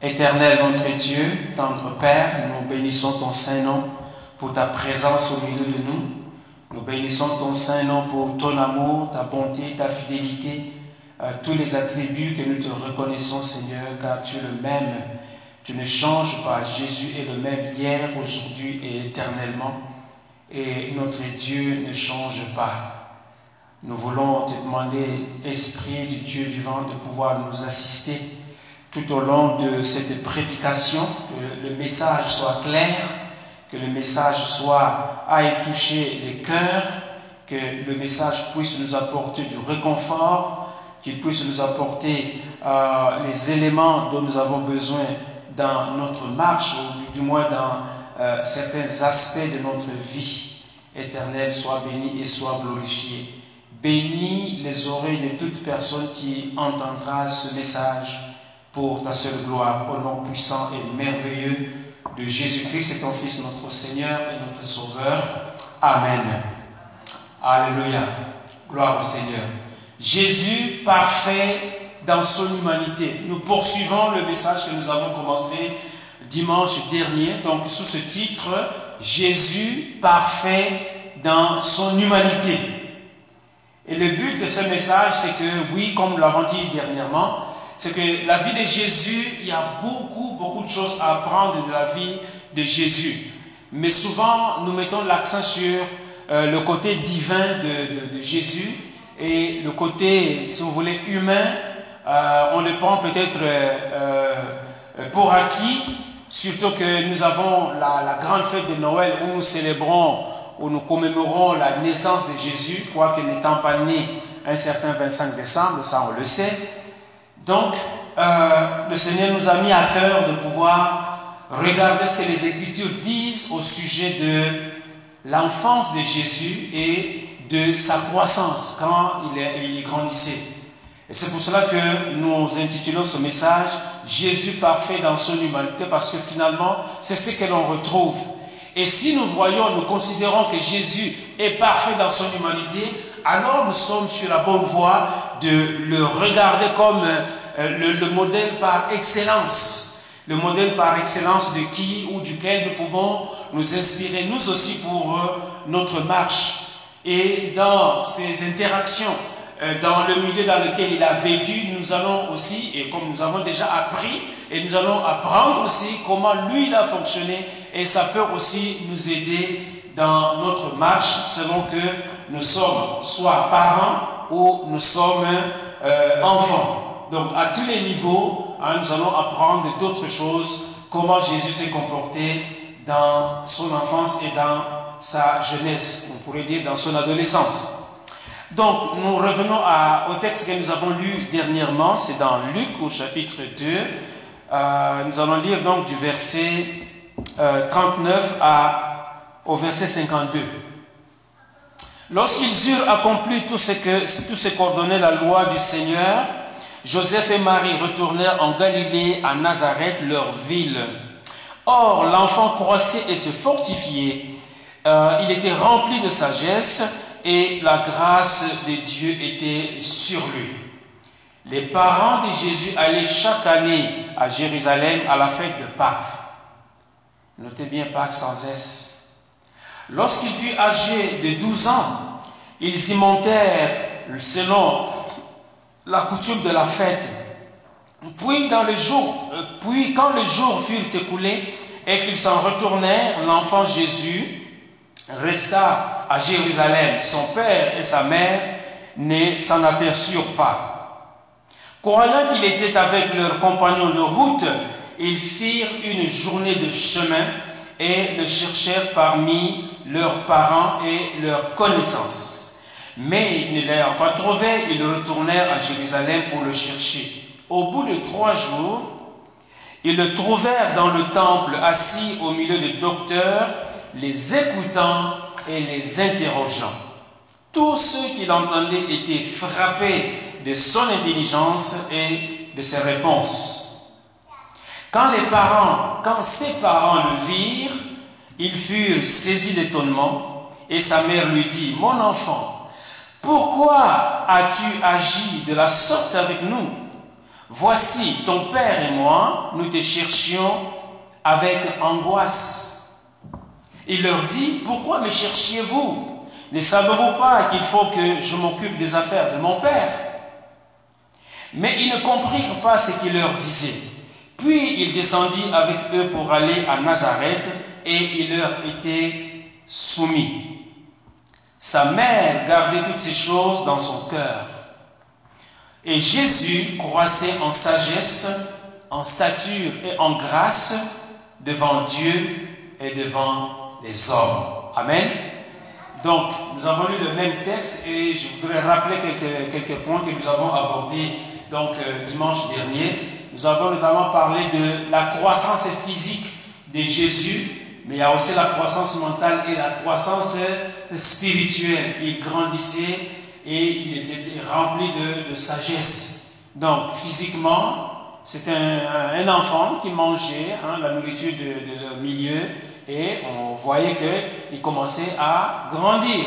Éternel notre Dieu, tendre Père, nous bénissons ton saint nom pour ta présence au milieu de nous. Nous bénissons ton saint nom pour ton amour, ta bonté, ta fidélité, euh, tous les attributs que nous te reconnaissons, Seigneur, car tu es le même. Tu ne changes pas. Jésus est le même hier, aujourd'hui et éternellement. Et notre Dieu ne change pas. Nous voulons te demander, Esprit du Dieu vivant, de pouvoir nous assister tout au long de cette prédication, que le message soit clair, que le message soit aille toucher les cœurs, que le message puisse nous apporter du réconfort, qu'il puisse nous apporter euh, les éléments dont nous avons besoin dans notre marche, ou du moins dans euh, certains aspects de notre vie. Éternel, soit béni et soit glorifié. Bénis les oreilles de toute personne qui entendra ce message pour ta seule gloire, au nom puissant et merveilleux de Jésus-Christ et ton Fils, notre Seigneur et notre Sauveur. Amen. Alléluia. Gloire au Seigneur. Jésus parfait dans son humanité. Nous poursuivons le message que nous avons commencé dimanche dernier, donc sous ce titre, Jésus parfait dans son humanité. Et le but de ce message, c'est que, oui, comme nous l'avons dit dernièrement, c'est que la vie de Jésus, il y a beaucoup, beaucoup de choses à apprendre de la vie de Jésus. Mais souvent, nous mettons l'accent sur euh, le côté divin de, Jésus et le côté, si vous voulez, humain. Euh, on le prend peut-être euh, pour acquis, surtout que nous avons la, la, grande fête de Noël où nous célébrons, où nous commémorons la naissance de Jésus, quoique n'étant pas né un certain 25 décembre, ça on le sait. Donc, euh, le Seigneur nous a mis à cœur de pouvoir regarder ce que les Écritures disent au sujet de l'enfance de Jésus et de sa croissance quand il, il grandissait. Et c'est pour cela que nous intitulons ce message Jésus parfait dans son humanité, parce que finalement, c'est ce que l'on retrouve. Et si nous voyons, nous considérons que Jésus est parfait dans son humanité, alors nous sommes sur la bonne voie de le regarder comme euh, le, modèle par excellence, le modèle par excellence de qui ou duquel nous pouvons nous inspirer nous aussi pour euh, notre marche. Et dans ces interactions, euh, dans le milieu dans lequel il a vécu, nous allons aussi, et comme nous avons déjà appris, et nous allons apprendre aussi comment lui il a fonctionné, et ça peut aussi nous aider dans notre marche selon que nous sommes soit parents ou nous sommes enfants. Donc à tous les niveaux, hein, nous allons apprendre d'autres choses, comment Jésus s'est comporté dans son enfance et dans sa jeunesse, on pourrait dire dans son adolescence. Donc nous revenons au texte que nous avons lu dernièrement, c'est dans Luc au chapitre 2. Euh, nous allons lire donc du verset 39 euh, au verset 52. Lorsqu'ils eurent accompli tout ce que tout ce qu'ordonnait la loi du Seigneur, Joseph et Marie retournèrent en Galilée, à Nazareth, leur ville. Or, l'enfant croissait et se fortifiait. Euh, il était rempli de sagesse et la grâce de Dieu était sur lui. Les parents de Jésus allaient chaque année à Jérusalem à la fête de Pâques. Notez bien Pâques sans S. Lorsqu'il fut âgé de 12 ans, ils y montèrent selon la coutume de la fête. Euh, puis quand les jours furent écoulés et qu'ils s'en retournèrent, l'enfant Jésus resta à Jérusalem. Son père et sa mère ne s'en aperçurent pas. Croyant qu'il était avec leurs compagnons de route, ils firent une journée de chemin et le cherchèrent parmi leurs parents et leurs connaissances. Mais ne l'ayant pas trouvé, ils retournèrent à Jérusalem pour le chercher. Au bout de trois jours, ils le trouvèrent dans le temple, assis au milieu des docteurs, les écoutant et les interrogeant. Tous ceux qui l'entendaient étaient frappés de son intelligence et de ses réponses. Quand ses parents le virent, ils furent saisis d'étonnement et sa mère lui dit, Mon enfant, pourquoi as-tu agi de la sorte avec nous? Voici, ton père et moi, nous te cherchions avec angoisse. Il leur dit, pourquoi me cherchiez-vous? Ne savez-vous pas qu'il faut que je m'occupe des affaires de mon père? Mais ils ne comprirent pas ce qu'il leur disait. Puis il descendit avec eux pour aller à Nazareth et il leur était soumis. Sa mère gardait toutes ces choses dans son cœur. Et Jésus croissait en sagesse, en stature et en grâce devant Dieu et devant les hommes. Amen. Donc, nous avons lu le même texte et je voudrais rappeler quelques, points que nous avons abordés euh, dimanche dernier. Nous avons notamment parlé de la croissance physique de Jésus, mais il y a aussi la croissance mentale et la croissance spirituelle. Il grandissait et il était rempli de, sagesse. Donc, physiquement, c'était un, enfant qui mangeait hein, la nourriture de, de, leur milieu et on voyait qu'il commençait à grandir.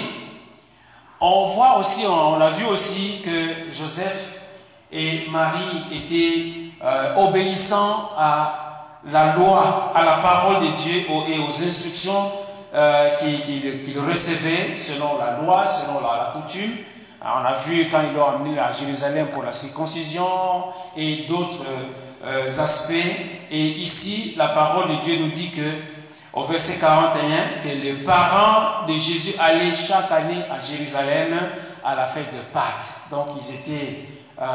On voit aussi, on, l'a vu aussi que Joseph et Marie étaient euh, obéissants à la loi, à la parole de Dieu et aux instructions euh, qu'ils recevaient selon la loi, selon la coutume on a vu quand ils l'ont amené à Jérusalem pour la circoncision et d'autres euh, aspects. Et ici, la parole de Dieu nous dit que, au verset 41, que les parents de Jésus allaient chaque année à Jérusalem à la fête de Pâques. Donc, ils étaient, euh,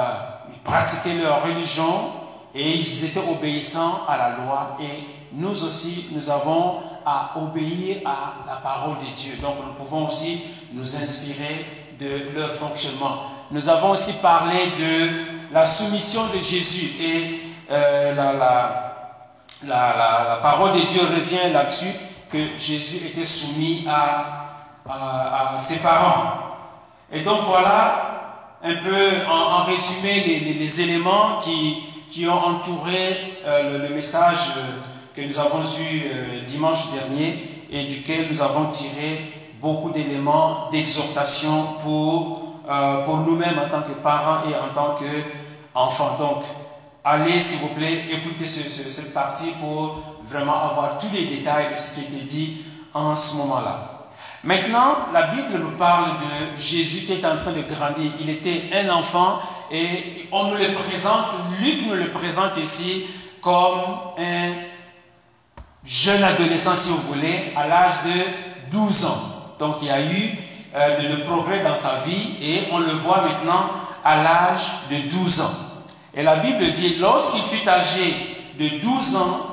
ils pratiquaient leur religion et ils étaient obéissants à la loi. Et nous aussi, nous avons à obéir à la parole de Dieu. Donc, nous pouvons aussi nous inspirer de leur fonctionnement. Nous avons aussi parlé de la soumission de Jésus et euh, la, la, la, parole de Dieu revient là-dessus, que Jésus était soumis à, à, ses parents. Et donc voilà un peu en, résumé les, les, éléments qui, qui, ont entouré euh, le, message que nous avons eu euh, dimanche dernier et duquel nous avons tiré beaucoup d'éléments d'exhortation pour, euh, pour nous-mêmes en tant que parents et en tant qu'enfants. Donc, allez, s'il vous plaît, écoutez ce, cette partie pour vraiment avoir tous les détails de ce qui été dit en ce moment-là. Maintenant, la Bible nous parle de Jésus qui est en train de grandir. Il était un enfant et on nous le présente, Luc nous le présente ici comme un jeune adolescent, si vous voulez, à l'âge de 12 ans. Donc il y a eu euh, le progrès dans sa vie et on le voit maintenant à l'âge de 12 ans. Et la Bible dit, lorsqu'il fut âgé de 12 ans,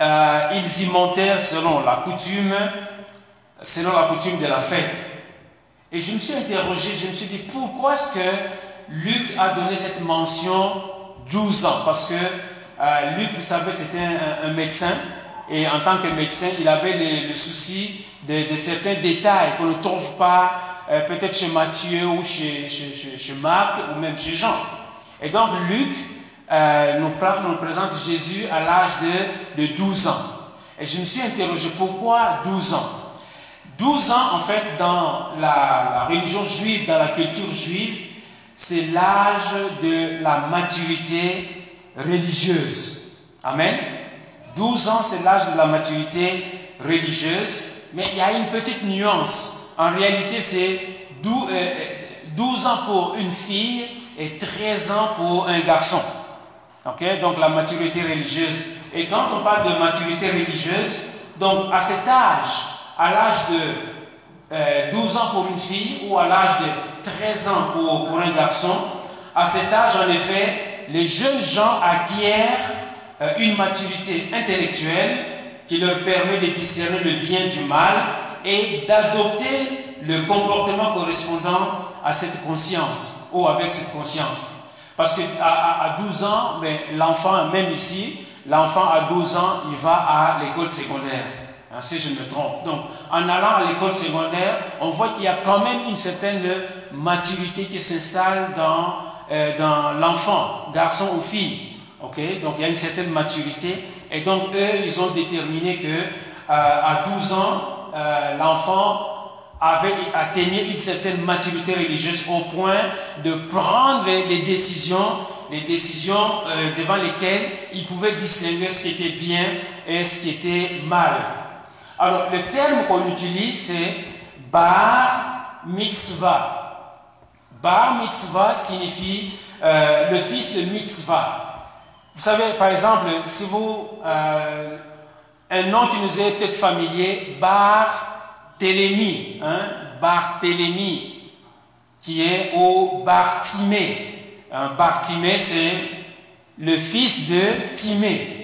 euh, ils y montèrent selon la coutume, selon la coutume de la fête. Et je me suis interrogé, je me suis dit, pourquoi est-ce que Luc a donné cette mention 12 ans Parce que euh, Luc, vous savez, c'était un, médecin, et en tant que médecin, il avait le souci de, certains détails qu'on ne trouve pas euh, peut-être chez Matthieu ou chez, chez, Marc ou même chez Jean. Et donc Luc euh, nous, présente Jésus à l'âge de, de 12 ans. Et je me suis interrogé pourquoi 12 ans? 12 ans, en fait, dans la religion juive, dans la culture juive, c'est l'âge de la maturité religieuse. Amen. 12 ans, c'est l'âge de la maturité religieuse. Mais il y a une petite nuance. En réalité, c'est 12, euh, ans pour une fille et 13 ans pour un garçon. Ok? Donc la maturité religieuse. Et quand on parle de maturité religieuse, donc à cet âge, à l'âge de 12 euh, ans pour une fille ou à l'âge de 13 ans pour, pour, un garçon, à cet âge, en effet, les jeunes gens acquièrent euh, une maturité intellectuelle qui leur permet de discerner le bien du mal et d'adopter le comportement correspondant à cette conscience ou avec cette conscience. Parce que à, 12 ans, l'enfant, même ici, l'enfant à 12 ans, il va à l'école secondaire. Hein, si je me trompe. Donc, en allant à l'école secondaire, on voit qu'il y a quand même une certaine maturité qui s'installe dans, euh, dans l'enfant, garçon ou fille. Donc, il y a une certaine maturité et donc, eux, ils ont déterminé que euh, à 12 ans, euh, l'enfant avait atteigné une certaine maturité religieuse au point de prendre les décisions des décisions devant lesquelles il pouvait distinguer ce qui était bien et ce qui était mal. Alors, le terme qu'on utilise, c'est bar mitzvah. Bar mitzvah signifie euh, le fils de mitzvah. Vous savez, par exemple, si vous, euh, un nom qui nous est peut-être familier, Bar Télémi, hein, Bar Télémi, qui est au Bartimée. Un Bartimée, c'est le fils de Timée.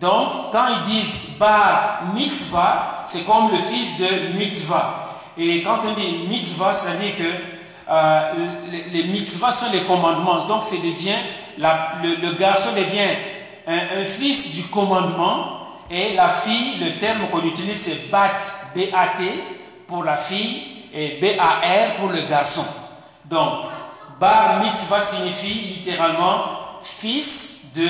Donc, quand ils disent Bar Mitzvah, c'est comme le fils de Mitzvah. Et quand on dit Mitzvah, ça veut dire que euh, les, mitzvahs sont les commandements. Donc, c'est devient, le, garçon devient un, fils du commandement et la fille, le terme qu'on utilise, c'est Bat, B-A-T, pour la fille et B-A-R pour le garçon. Donc, Bar mitzvah signifie littéralement fils de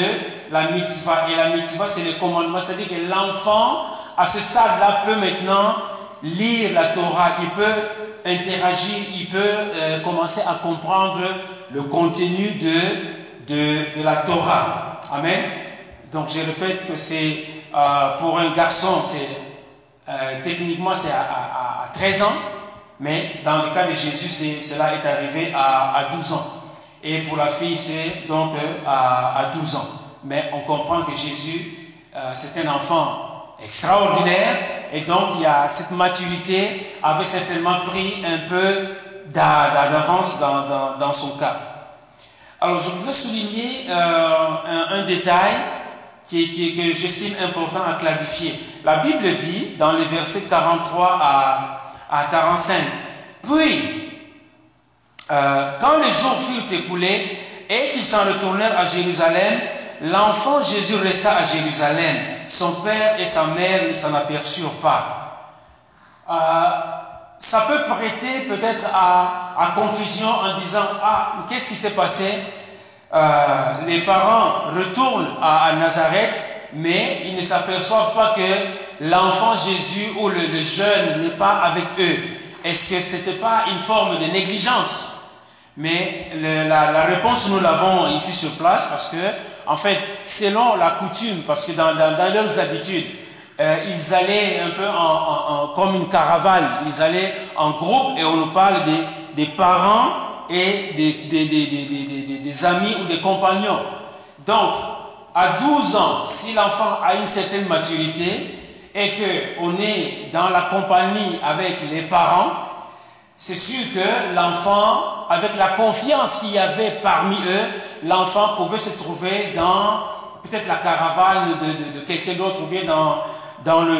la mitzvah. Et la mitzvah, c'est le commandement. C'est-à-dire que l'enfant, à ce stade-là, peut maintenant lire la Torah. Il peut interagir, il peut euh, commencer à comprendre le contenu de, de, la Torah. Amen. Donc, je répète que c'est euh, pour un garçon, c'est euh, techniquement c'est à, à 13 ans. Mais dans le cas de Jésus, cela est arrivé à, à, 12 ans. Et pour la fille, c'est donc euh, à, à, 12 ans. Mais on comprend que Jésus, euh, c'est un enfant extraordinaire. Et donc, il y a cette maturité avait certainement pris un peu d'avance dans, son cas. Alors, je voudrais souligner euh, un, détail qui, que j'estime important à clarifier. La Bible dit, dans les versets 43 à à 45. Puis, euh, quand les jours furent écoulés et qu'ils s'en retournèrent à Jérusalem, l'enfant Jésus resta à Jérusalem. Son père et sa mère ne s'en aperçurent pas. Euh, ça peut prêter peut-être à, confusion en disant, ah, qu'est-ce qui s'est passé? Euh, Les parents retournent à Nazareth, mais ils ne s'aperçoivent pas que l'enfant Jésus ou le, jeune n'est pas avec eux Est-ce que ce n'était pas une forme de négligence? Mais la, réponse, nous l'avons ici sur place parce que, en fait, selon la coutume, parce que dans, leurs habitudes, euh, ils allaient un peu en, comme une caravane, ils allaient en groupe et on nous parle des, parents et des, amis ou des compagnons. Donc, à 12 ans, si l'enfant a une certaine maturité, et qu'on est dans la compagnie avec les parents, c'est sûr que l'enfant, avec la confiance qu'il y avait parmi eux, l'enfant pouvait se trouver dans peut-être la caravane de, quelqu'un d'autre ou bien dans, dans le,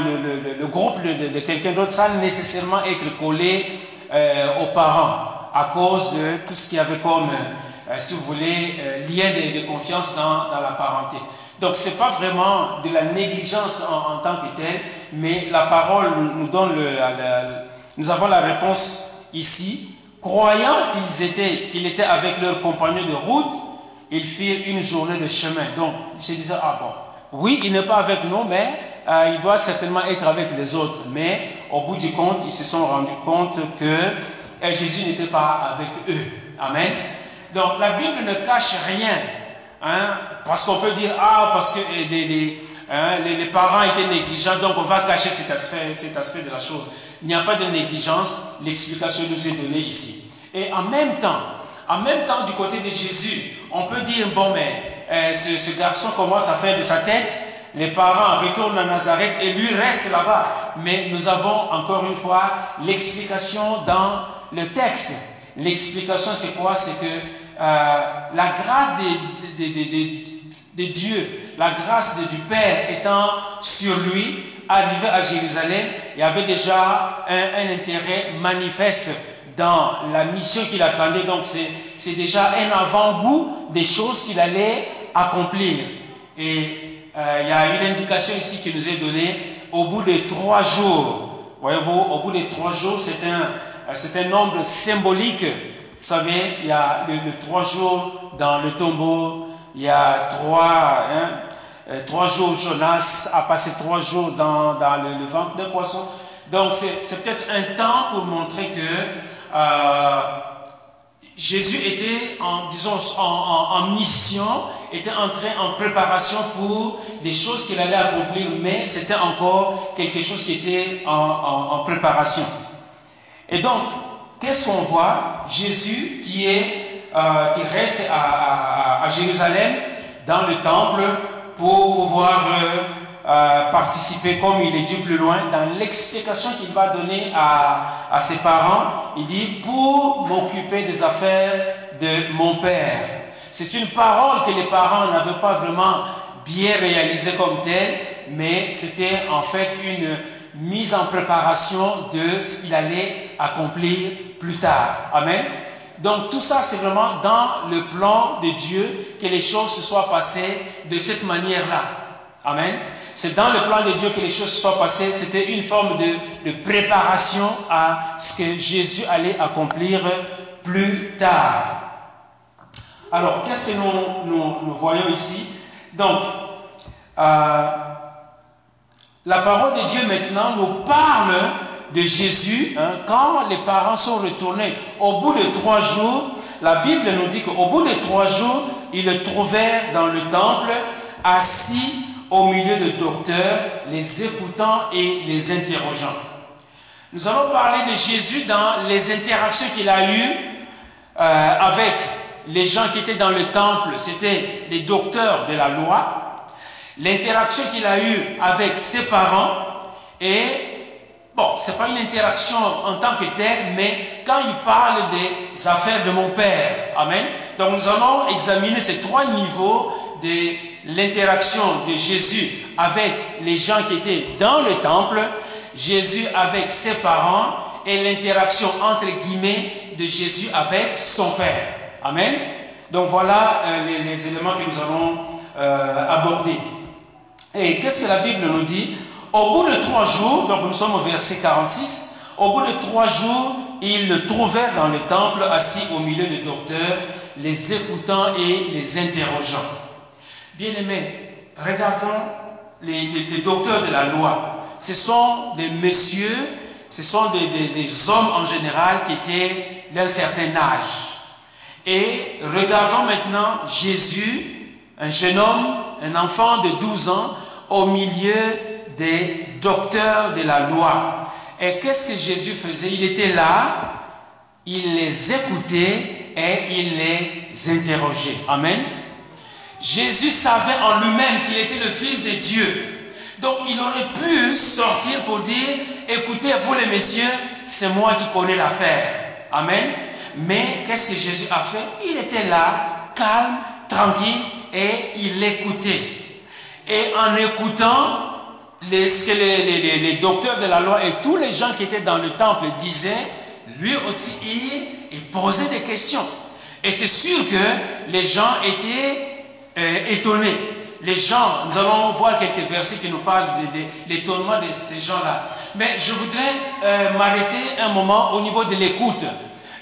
le, groupe de, quelqu'un d'autre sans nécessairement être collé euh, aux parents à cause de tout ce qu'il y avait comme, euh, si vous voulez, euh, lien de, confiance dans, dans la parenté. Donc ce n'est pas vraiment de la négligence en, tant que telle, mais la parole nous donne le, nous avons la réponse ici. Croyant qu'ils étaient, qu'il était avec leurs compagnons de route, ils firent une journée de chemin. Donc, je disais, ah bon, oui, il n'est pas avec nous, mais euh, il doit certainement être avec les autres. Mais au bout du compte, ils se sont rendus compte que Jésus n'était pas avec eux. Amen. Donc, la Bible ne cache rien Hein? Parce qu'on peut dire, ah, parce que les, hein, les, les, parents étaient négligents, donc on va cacher cet aspect, cet aspect de la chose. Il n'y a pas de négligence, l'explication nous est donnée ici. Et en même temps, en même temps, du côté de Jésus, on peut dire, bon, mais ce, ce, garçon commence à faire de sa tête, les parents retournent à Nazareth et lui reste là-bas. Mais nous avons encore une fois l'explication dans le texte. L'explication, c'est quoi? C'est que euh, la grâce de, de, Dieu, la grâce du Père étant sur lui, arrivé à Jérusalem, il avait déjà un, intérêt manifeste dans la mission qu'il attendait. Donc c'est déjà un avant-goût des choses qu'il allait accomplir. Et euh, il y a une indication ici qui nous est donnée au bout de trois jours. Voyez-vous, au bout de trois jours, c'est un, c'est un nombre symbolique vous savez, il y a trois jours dans le tombeau, il y a trois, hein, euh, trois jours Jonas a passé trois jours dans, le, ventre d'un poisson. Donc c'est peut-être un temps pour montrer que euh, Jésus était en, disons, en, mission, était en train, en préparation pour des choses qu'il allait accomplir, mais c'était encore quelque chose qui était en, préparation. Et donc, qu'est-ce qu'on voit Jésus qui, euh, reste à, Jérusalem, dans le temple, pour pouvoir euh, euh, participer, comme il est dit plus loin, dans l'explication qu'il va donner à ses parents. Il dit, pour m'occuper des affaires de mon père. C'est une parole que les parents n'avaient pas vraiment bien réalisée comme telle, mais c'était en fait une mise en préparation de ce qu'il allait accomplir plus tard. Amen. Donc tout ça, c'est vraiment dans le plan de Dieu que les choses se soient passées de cette manière-là. Amen. C'est dans le plan de Dieu que les choses se soient passées. C'était une forme de, préparation à ce que Jésus allait accomplir plus tard. Alors, qu'est-ce que nous, voyons ici? Donc, euh, la parole de Dieu maintenant nous parle de Jésus hein, quand les parents sont retournés. Au bout de trois jours, la Bible nous dit qu'au bout de trois jours, ils le trouvèrent dans le temple, assis au milieu de docteurs, les écoutant et les interrogeant. Nous allons parler de Jésus dans les interactions qu'il a eues euh, avec les gens qui étaient dans le temple, c'était les docteurs de la loi, l'interaction qu'il a eue avec ses parents et Bon, c'est pas une interaction en tant que telle, mais quand il parle des affaires de mon Père, Amen. Donc nous allons examiner ces trois niveaux de l'interaction de Jésus avec les gens qui étaient dans le temple, Jésus avec ses parents et l'interaction entre guillemets de Jésus avec son Père. Amen. Donc voilà euh, les, éléments que nous allons euh, aborder. Et qu'est-ce que la Bible nous dit au bout de trois jours, donc nous sommes au verset 46, au bout de trois jours, ils le trouvèrent dans le temple, assis au milieu des docteurs, les écoutant et les interrogeant. Bien-aimés, regardons les, docteurs de la loi. Ce sont des messieurs, ce sont des, des hommes en général qui étaient d'un certain âge. Et regardons maintenant Jésus, un jeune homme, un enfant de 12 ans, au milieu des docteurs de la loi. Et qu'est-ce que Jésus faisait? Il était là, il les écoutait et il les interrogeait. Amen. Jésus savait en lui-même qu'il était le Fils de Dieu. Donc il aurait pu sortir pour dire, écoutez, vous les messieurs, c'est moi qui connais l'affaire. Amen. Mais qu'est-ce que Jésus a fait? Il était là, calme, tranquille, et il écoutait. Et en écoutant, les, que les, les, docteurs de la loi et tous les gens qui étaient dans le temple disaient, lui aussi, il, posait des questions. Et c'est sûr que les gens étaient euh, étonnés. Les gens, nous allons voir quelques versets qui nous parlent de, l'étonnement de ces gens-là. Mais je voudrais euh, m'arrêter un moment au niveau de l'écoute.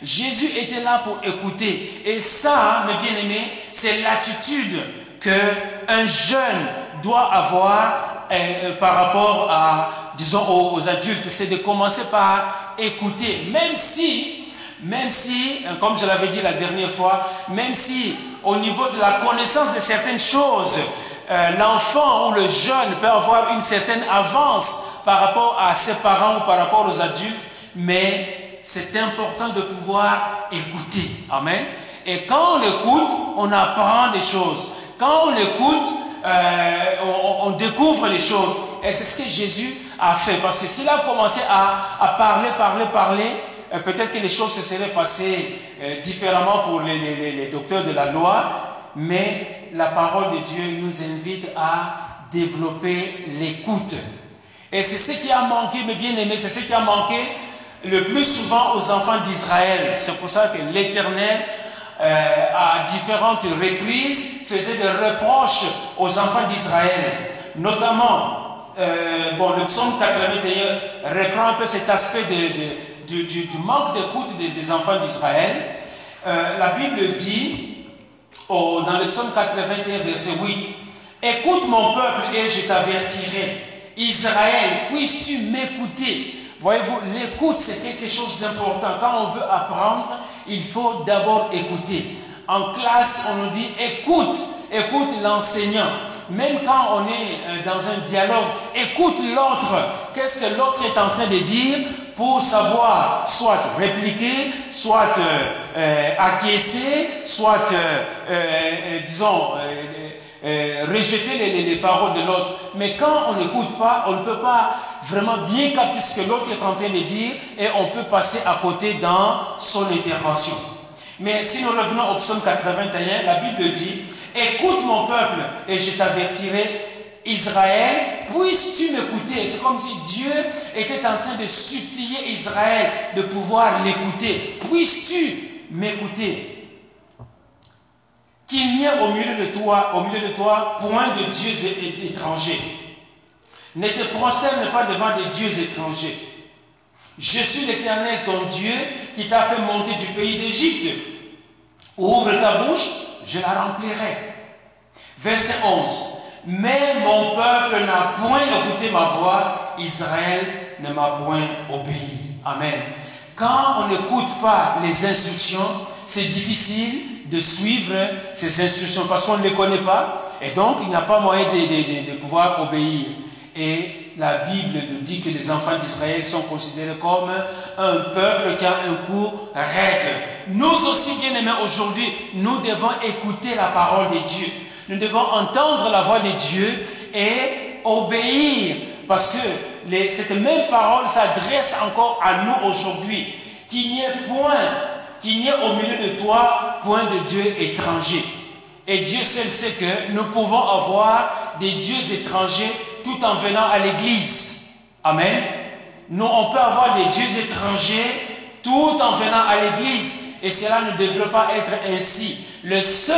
Jésus était là pour écouter. Et ça, mes bien-aimés, c'est l'attitude qu'un jeune doit avoir euh, par rapport à, disons, aux, adultes, c'est de commencer par écouter, même si, même si, euh, comme je l'avais dit la dernière fois, même si au niveau de la connaissance de certaines choses, euh, l'enfant ou le jeune peut avoir une certaine avance par rapport à ses parents ou par rapport aux adultes, mais c'est important de pouvoir écouter. Amen. Et quand on écoute, on apprend des choses. Quand on écoute, euh, on, découvre les choses. Et c'est ce que Jésus a fait. Parce que s'il a commencé à, parler, parler, parler, euh, peut-être que les choses se seraient passées euh, différemment pour les, les, docteurs de la loi. Mais la parole de Dieu nous invite à développer l'écoute. Et c'est ce qui a manqué, mes bien-aimés, c'est ce qui a manqué le plus souvent aux enfants d'Israël. C'est pour ça que l'Éternel euh, à différentes reprises faisait des reproches aux enfants d'Israël. Notamment, euh, bon, le psaume 81 reprend un peu cet aspect de, du, manque d'écoute des, enfants d'Israël. Euh, la Bible dit, dans le psaume 81, verset 8, Écoute mon peuple et je t'avertirai. Israël, puisses-tu m'écouter? Voyez-vous, l'écoute, c'est quelque chose d'important. Quand on veut apprendre, il faut d'abord écouter. En classe, on nous dit écoute, écoute l'enseignant. Même quand on est euh, dans un dialogue, écoute l'autre. Qu'est-ce que l'autre est en train de dire pour savoir soit répliquer, soit euh, euh, acquiescer, soit, disons, rejeter les, les, paroles de l'autre. Mais quand on n'écoute pas, on ne peut pas vraiment bien capter ce que l'autre est en train de dire et on peut passer à côté dans son intervention. Mais si nous revenons au psaume 81, la Bible dit, écoute mon peuple et je t'avertirai, Israël, puisses-tu m'écouter? C'est comme si Dieu était en train de supplier Israël de pouvoir l'écouter. Puisses-tu m'écouter? Qu'il n'y ait au milieu de toi, au milieu de toi, point de dieux étrangers. Ne te prosterne pas devant des dieux étrangers. Je suis l'Éternel, ton Dieu, qui t'a fait monter du pays d'Égypte. Ouvre ta bouche, je la remplirai. Verset 11. Mais mon peuple n'a point écouté ma voix, Israël ne m'a point obéi. Amen. Quand on n'écoute pas les instructions, c'est difficile de suivre ces instructions parce qu'on ne les connaît pas et donc il n'y a pas moyen de, de pouvoir obéir. Et la Bible nous dit que les enfants d'Israël sont considérés comme un peuple qui a un cours raide. Nous aussi, bien aimés, aujourd'hui, nous devons écouter la parole de Dieu. Nous devons entendre la voix de Dieu et obéir. Parce que cette même parole s'adresse encore à nous aujourd'hui. Qu'il n'y ait point, qu'il n'y ait au milieu de toi point de Dieu étranger. Et Dieu seul sait que nous pouvons avoir des dieux étrangers tout en venant à l'église. Amen. Nous, on peut avoir des dieux étrangers tout en venant à l'église. Et cela ne devrait pas être ainsi. Le seul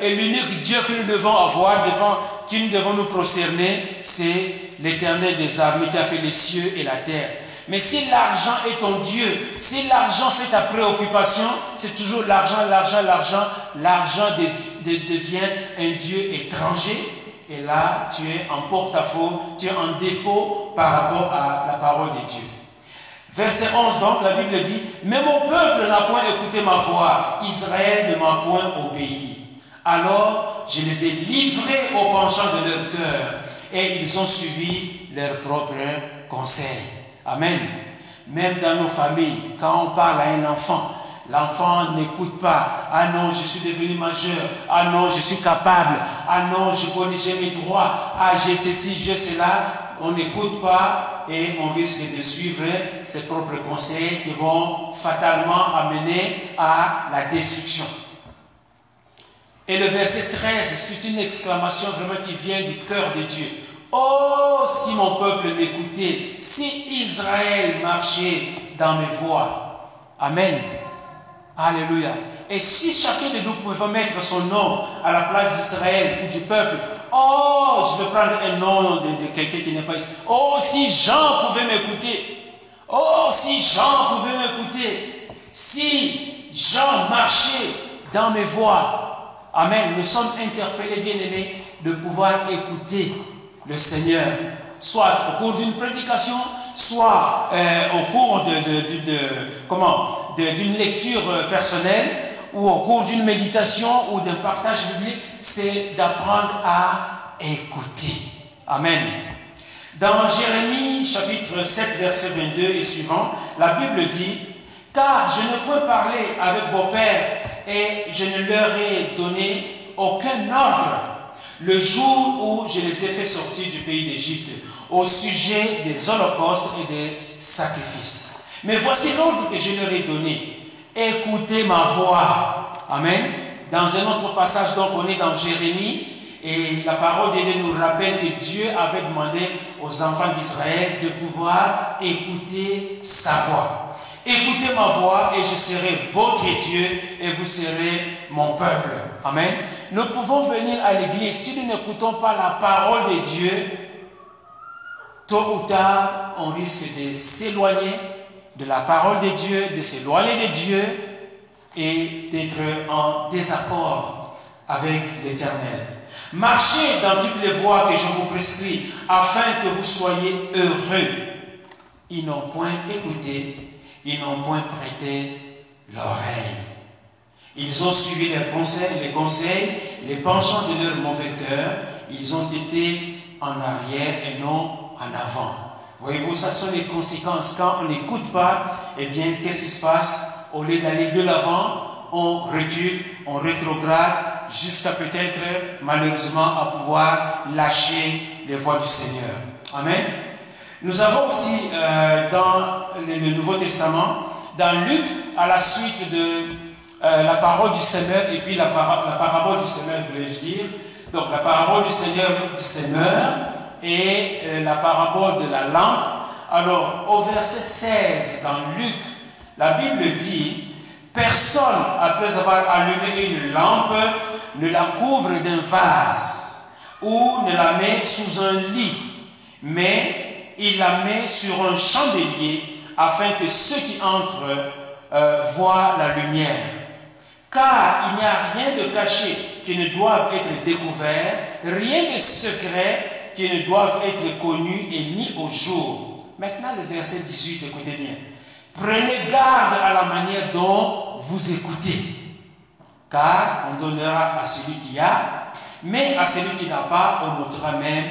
et l'unique Dieu que nous devons avoir, devant qui nous devons nous prosterner, c'est l'éternel des armées qui a fait les cieux et la terre. Mais si l'argent est ton Dieu, si l'argent fait ta préoccupation, c'est toujours l'argent, l'argent, l'argent. L'argent devient un Dieu étranger et là, tu es en porte-à-faux, tu es en défaut par rapport à la parole de Dieu. Verset 11, donc, la Bible dit, Mais mon peuple n'a point écouté ma voix, Israël ne m'a point obéi. Alors, je les ai livrés au penchant de leur cœur, et ils ont suivi leurs propres conseils. Amen. Même dans nos familles, quand on parle à un enfant, L'enfant n'écoute pas. Ah non, je suis devenu majeur. Ah non, je suis capable. Ah non, je connais, mes droits. Ah, j'ai ceci, j'ai cela. On n'écoute pas et on risque de suivre ses propres conseils qui vont fatalement amener à la destruction. Et le verset 13, c'est une exclamation vraiment qui vient du cœur de Dieu. Oh, si mon peuple m'écoutait, si Israël marchait dans mes voies. Amen. Alléluia. Et si chacun de nous pouvait mettre son nom à la place d'Israël ou du peuple, oh, je vais prendre un nom de, quelqu'un qui n'est pas ici. Oh, si Jean pouvait m'écouter. Oh, si Jean pouvait m'écouter. Si Jean marchait dans mes voies. Amen. Nous sommes interpellés, bien-aimés, de pouvoir écouter le Seigneur. Soit au cours d'une prédication, soit euh, au cours de, comment d'une lecture euh, personnelle ou au cours d'une méditation ou d'un partage biblique, c'est d'apprendre à écouter. Amen. Dans Jérémie chapitre 7 verset 22 et suivant, la Bible dit, car je ne peux parler avec vos pères et je ne leur ai donné aucun ordre le jour où je les ai fait sortir du pays d'Égypte au sujet des holocaustes et des sacrifices. Mais voici l'ordre que je leur ai donné. Écoutez ma voix. Amen. Dans un autre passage, donc, on est dans Jérémie. Et la parole de Dieu nous rappelle que Dieu avait demandé aux enfants d'Israël de pouvoir écouter sa voix. Écoutez ma voix et je serai votre Dieu et vous serez mon peuple. Amen. Nous pouvons venir à l'église. Si nous n'écoutons pas la parole de Dieu, tôt ou tard, on risque de s'éloigner de la parole de Dieu, de s'éloigner de Dieu et d'être en désaccord avec l'Éternel. Marchez dans toutes les voies que je vous prescris afin que vous soyez heureux. Ils n'ont point écouté, ils n'ont point prêté l'oreille. Ils ont suivi les conseils, les conseils, les penchants de leur mauvais cœur. Ils ont été en arrière et non en avant. Voyez-vous, ça sont les conséquences. Quand on n'écoute pas, eh bien, qu'est-ce qui se passe? Au lieu d'aller de l'avant, on recule, on rétrograde, jusqu'à peut-être, malheureusement, à pouvoir lâcher les voies du Seigneur. Amen. Nous avons aussi euh, dans le, Nouveau Testament, dans Luc, à la suite de euh, la parole du Seigneur et puis la, la parabole du Seigneur, voulais-je dire. Donc la parabole du Seigneur du Seigneur et euh, la parabole de la lampe. Alors au verset 16 dans Luc, la Bible dit, personne, après avoir allumé une lampe, ne la couvre d'un vase ou ne la met sous un lit, mais il la met sur un chandelier afin que ceux qui entrent euh, voient la lumière. Car il n'y a rien de caché qui ne doive être découvert, rien de secret qui ne doivent être connus et mis au jour. Maintenant, le verset 18, écoutez bien. Prenez garde à la manière dont vous écoutez, car on donnera à celui qui a, mais à celui qui n'a pas, on notera même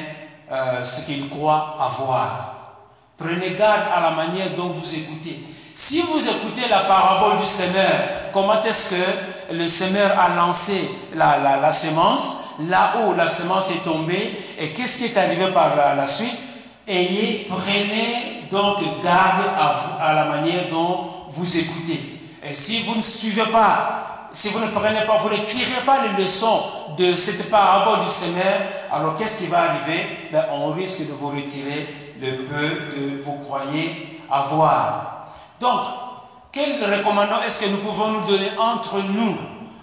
euh, ce qu'il croit avoir. Prenez garde à la manière dont vous écoutez. Si vous écoutez la parabole du semeur, comment est-ce que le semeur a lancé la, la, semence Là où la semence est tombée, et qu'est-ce qui est arrivé par la, suite? Ayez, prenez donc garde à, la manière dont vous écoutez. Et si vous ne suivez pas, si vous ne prenez pas, vous ne tirez pas les leçons de cette parabole du semeur, alors qu'est-ce qui va arriver? Ben, On risque de vous retirer le peu que vous croyez avoir. Donc, quelle recommandation est-ce que nous pouvons nous donner entre nous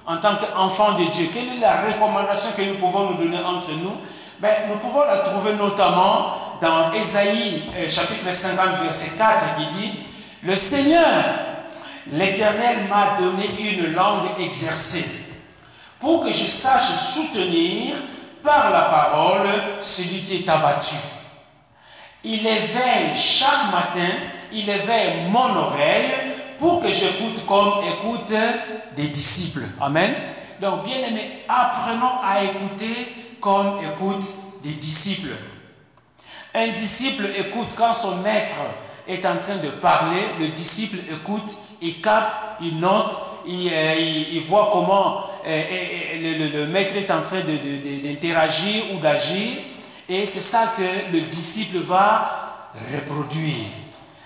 en tant qu'enfants de Dieu? Quelle est la recommandation que nous pouvons nous donner entre nous? Ben, Nous pouvons la trouver notamment dans Ésaïe euh, chapitre 50 verset 4 qui dit Le Seigneur, l'Éternel m'a donné une langue exercée pour que je sache soutenir par la parole celui qui est abattu. Il éveille chaque matin, il éveille mon oreille pour que j'écoute comme écoute des disciples. Amen. Donc, bien aimé, apprenons à écouter comme écoute des disciples. Un disciple écoute quand son maître est en train de parler, le disciple écoute, il capte, il note, il, euh, voit comment euh, euh, le, maître est en train d'interagir ou d'agir. Et c'est ça que le disciple va reproduire.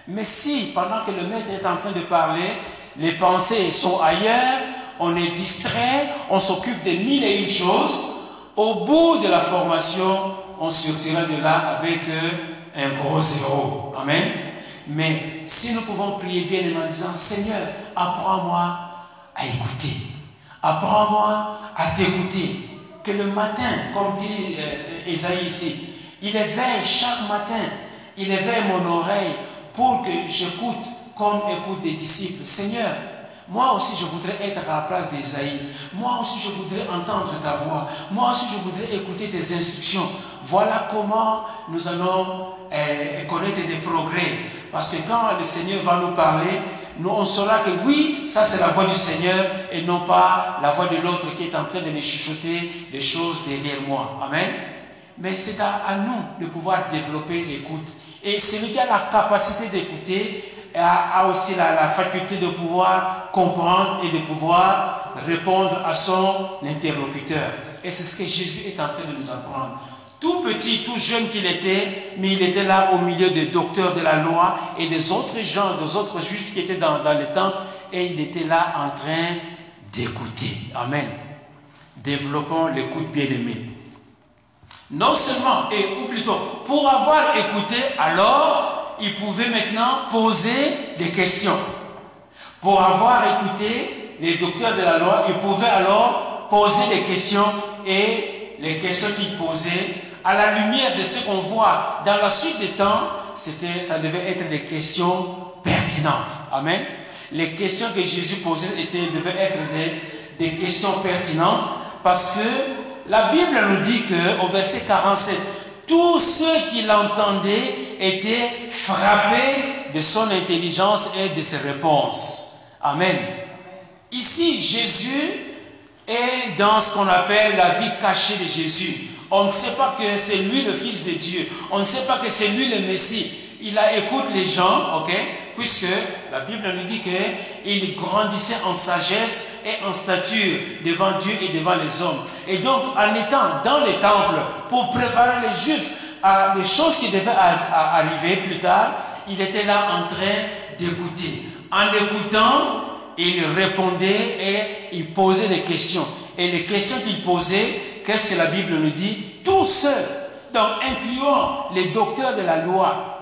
Mais si, pendant que le maître est en train de parler, les pensées sont ailleurs, on est distrait, on s'occupe de mille et une choses, au bout de la formation, on sortira de là avec euh, un gros zéro. Amen. Mais si nous pouvons prier bien en disant, Seigneur, apprends-moi à écouter. Apprends-moi à t'écouter que le matin, comme dit Esaïe euh, ici, il éveille chaque matin, il éveille mon oreille pour que j'écoute comme écoute des disciples. Seigneur, moi aussi je voudrais être à la place d'Esaïe. Moi aussi je voudrais entendre ta voix. Moi aussi je voudrais écouter tes instructions. Voilà comment nous allons euh, connaître des progrès. Parce que quand le Seigneur va nous parler, nous on saura que oui, ça c'est la voix du Seigneur et non pas la voix de l'autre qui est en train de me chuchoter des choses derrière moi. Amen. Mais c'est à, nous de pouvoir développer l'écoute. Et celui qui a la capacité d'écouter a, aussi la, faculté de pouvoir comprendre et de pouvoir répondre à son interlocuteur. Et c'est ce que Jésus est en train de nous apprendre tout petit, tout jeune qu'il était, mais il était là au milieu des docteurs de la loi et des autres gens, des autres juifs qui étaient dans, dans le temple, et il était là en train d'écouter. Amen. Développons l'écoute bien-aimée. Non seulement, et, ou plutôt, pour avoir écouté, alors, il pouvait maintenant poser des questions. Pour avoir écouté les docteurs de la loi, il pouvait alors poser des questions et les questions qu'il posait à la lumière de ce qu'on voit dans la suite des temps, c'était, ça devait être des questions pertinentes. Amen. Les questions que Jésus posait étaient, devaient être des, des questions pertinentes parce que la Bible nous dit que au verset 47, tous ceux qui l'entendaient étaient frappé de son intelligence et de ses réponses. Amen. Ici, Jésus est dans ce qu'on appelle la vie cachée de Jésus. On ne sait pas que c'est lui le Fils de Dieu. On ne sait pas que c'est lui le Messie. Il écoute les gens, ok? Puisque la Bible nous dit qu'il grandissait en sagesse et en stature devant Dieu et devant les hommes. Et donc, en étant dans les temples pour préparer les Juifs à des choses qui devaient arriver plus tard, il était là en train d'écouter. En écoutant, il répondait et il posait des questions. Et les questions qu'il posait, qu'est-ce que la Bible nous dit? Tous ceux, donc incluant les docteurs de la loi.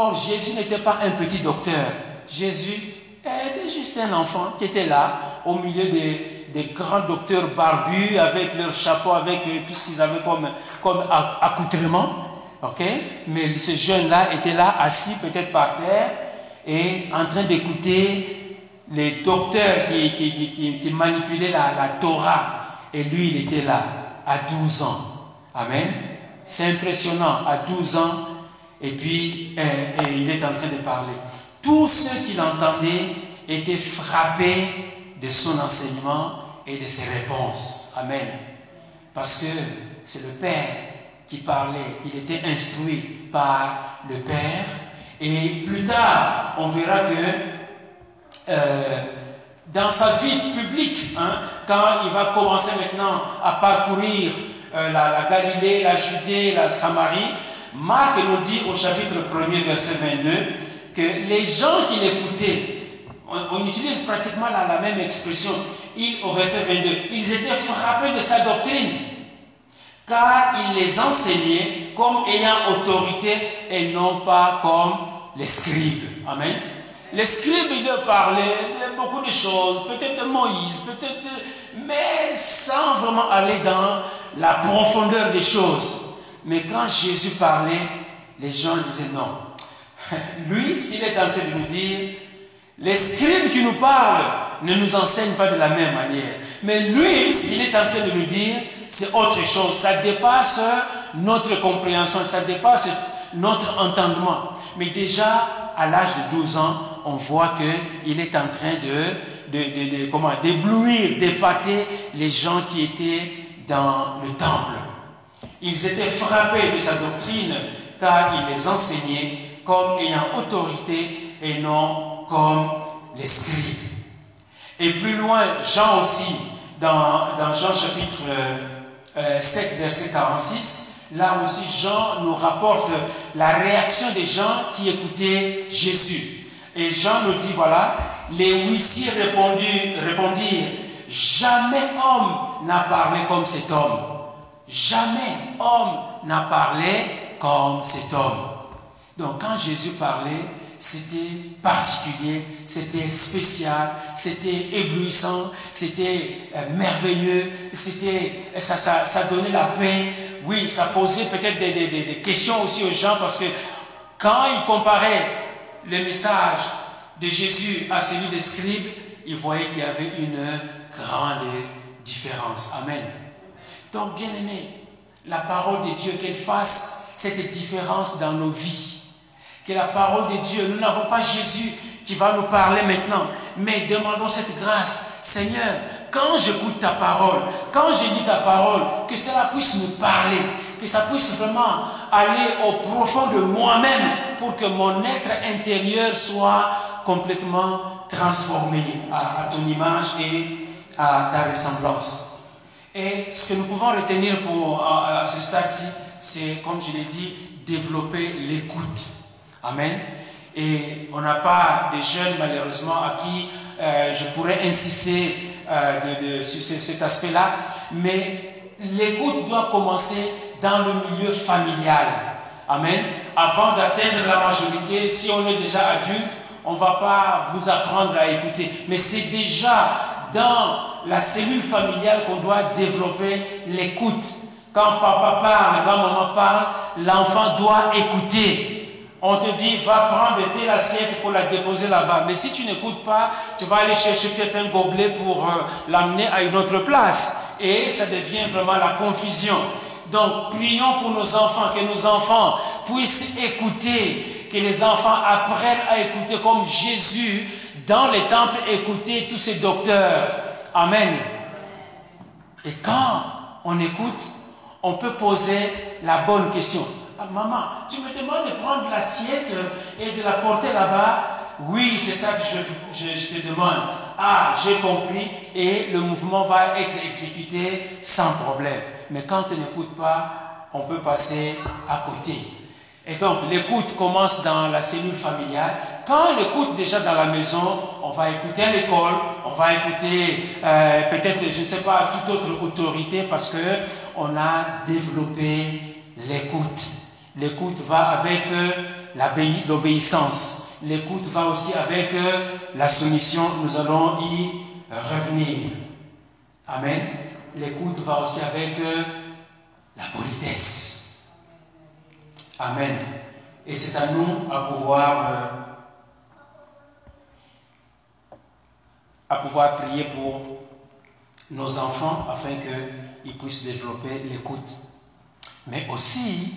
Or, Jésus n'était pas un petit docteur. Jésus était juste un enfant qui était là, au milieu des, des grands docteurs barbus, avec leur chapeau, avec euh, tout ce qu'ils avaient comme, comme accoutrement. ok? Mais ce jeune-là était là, assis peut-être par terre, et en train d'écouter les docteurs qui, qui, qui, manipulaient la, la Torah. Et lui, il était là, à 12 ans. Amen? C'est impressionnant, à 12 ans, et puis et il est en train de parler. Tous ceux qui l'entendaient étaient frappés de son enseignement et de ses réponses. Amen. Parce que c'est le Père qui parlait, il était instruit par le Père. Et plus tard, on verra que euh, dans sa vie publique, hein, quand il va commencer maintenant à parcourir euh, la, Galilée, la Judée, la Samarie, Marc nous dit au chapitre 1er, verset 22, que les gens qui l'écoutaient, on, utilise pratiquement la, même expression, au verset 22, ils étaient frappés de sa doctrine, car il les enseignait comme ayant autorité et non pas comme les scribes. Amen. Les scribes, ils parlaient de beaucoup de choses, peut-être de Moïse, peut-être mais sans vraiment aller dans la profondeur des choses. Mais quand Jésus parlait, les gens disaient non. Lui, ce qu'il est en train de nous dire, les scribes qui nous parlent ne nous enseignent pas de la même manière. Mais lui, ce qu'il est en train de nous dire, c'est autre chose. Ça dépasse notre compréhension, ça dépasse notre entendement. Mais déjà, à l'âge de 12 ans, on voit qu'il est en train de, de, d'éblouir, d'épater les gens qui étaient dans le temple. Ils étaient frappés de sa doctrine car il les enseignait comme ayant autorité et non comme les scribes. Et plus loin, Jean aussi, dans, dans Jean chapitre 7, euh, verset 46, là aussi Jean nous rapporte la réaction des gens qui écoutaient Jésus. Et Jean nous dit, voilà, les huissiers répondirent jamais homme n'a parlé comme cet homme. Jamais homme n'a parlé comme cet homme. Donc quand Jésus parlait, c'était particulier, c'était spécial, c'était éblouissant, c'était euh, merveilleux, c'était, ça, ça, donnait la paix. Oui, ça posait peut-être des, des, des, questions aussi aux gens parce que quand ils comparaient le message de Jésus à celui des scribes, ils voyaient qu'il y avait une grande différence. Amen. Donc, bien aimé, la parole de Dieu, qu'elle fasse cette différence dans nos vies que la parole de Dieu, nous n'avons pas Jésus qui va nous parler maintenant, mais demandons cette grâce. Seigneur, quand j'écoute ta parole, quand je lis ta parole, que cela puisse me parler, que ça puisse vraiment aller au profond de moi-même pour que mon être intérieur soit complètement transformé à, ton image et à ta ressemblance. Et ce que nous pouvons retenir pour, à ce stade-ci, c'est, comme je l'ai dit, développer l'écoute. Amen. Et on n'a pas de jeunes, malheureusement, à qui euh, je pourrais insister euh, sur cet aspect-là. Mais l'écoute doit commencer dans le milieu familial. Amen. Avant d'atteindre la majorité, si on est déjà adulte, on ne va pas vous apprendre à écouter. Mais c'est déjà dans la cellule familiale qu'on doit développer l'écoute. Quand papa parle, quand maman parle, l'enfant doit écouter on te dit, va prendre telle assiette pour la déposer là-bas. Mais si tu n'écoutes pas, tu vas aller chercher peut-être un gobelet pour euh, l'amener à une autre place. Et ça devient vraiment la confusion. Donc, prions pour nos enfants, que nos enfants puissent écouter, que les enfants apprennent à écouter comme Jésus dans les temples écoutait tous ces docteurs. Amen. Et quand on écoute, on peut poser la bonne question. Ah, maman, tu me demandes de prendre l'assiette et de la porter là-bas? Oui, c'est ça que je, je, te demande. Ah, j'ai compris. Et le mouvement va être exécuté sans problème. Mais quand on n'écoute pas, on peut passer à côté. Et donc, l'écoute commence dans la cellule familiale. Quand on écoute déjà dans la maison, on va écouter à l'école, on va écouter euh, peut-être, je ne sais pas, toute autre autorité parce que on a développé l'écoute. L'écoute va avec euh, l'obéissance. L'écoute va aussi avec euh, la soumission. Nous allons y revenir. Amen. L'écoute va aussi avec la politesse. Amen. Et c'est à nous à pouvoir, à pouvoir prier pour nos enfants afin qu'ils puissent développer l'écoute. Mais aussi,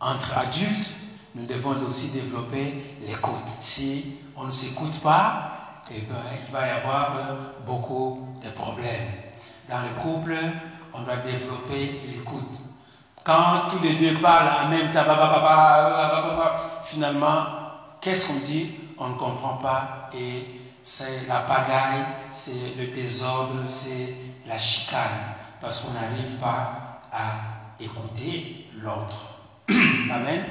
entre adultes, nous devons aussi développer l'écoute. Si on ne s'écoute pas, eh ben, il va y avoir euh, beaucoup de problèmes. Dans le couple, on doit développer l'écoute. Quand tous les deux parlent en même temps, finalement, qu'est-ce qu'on dit? On ne comprend pas et c'est la pagaille, c'est le désordre, c'est la chicane, parce qu'on n'arrive pas à écouter l'autre. Amen.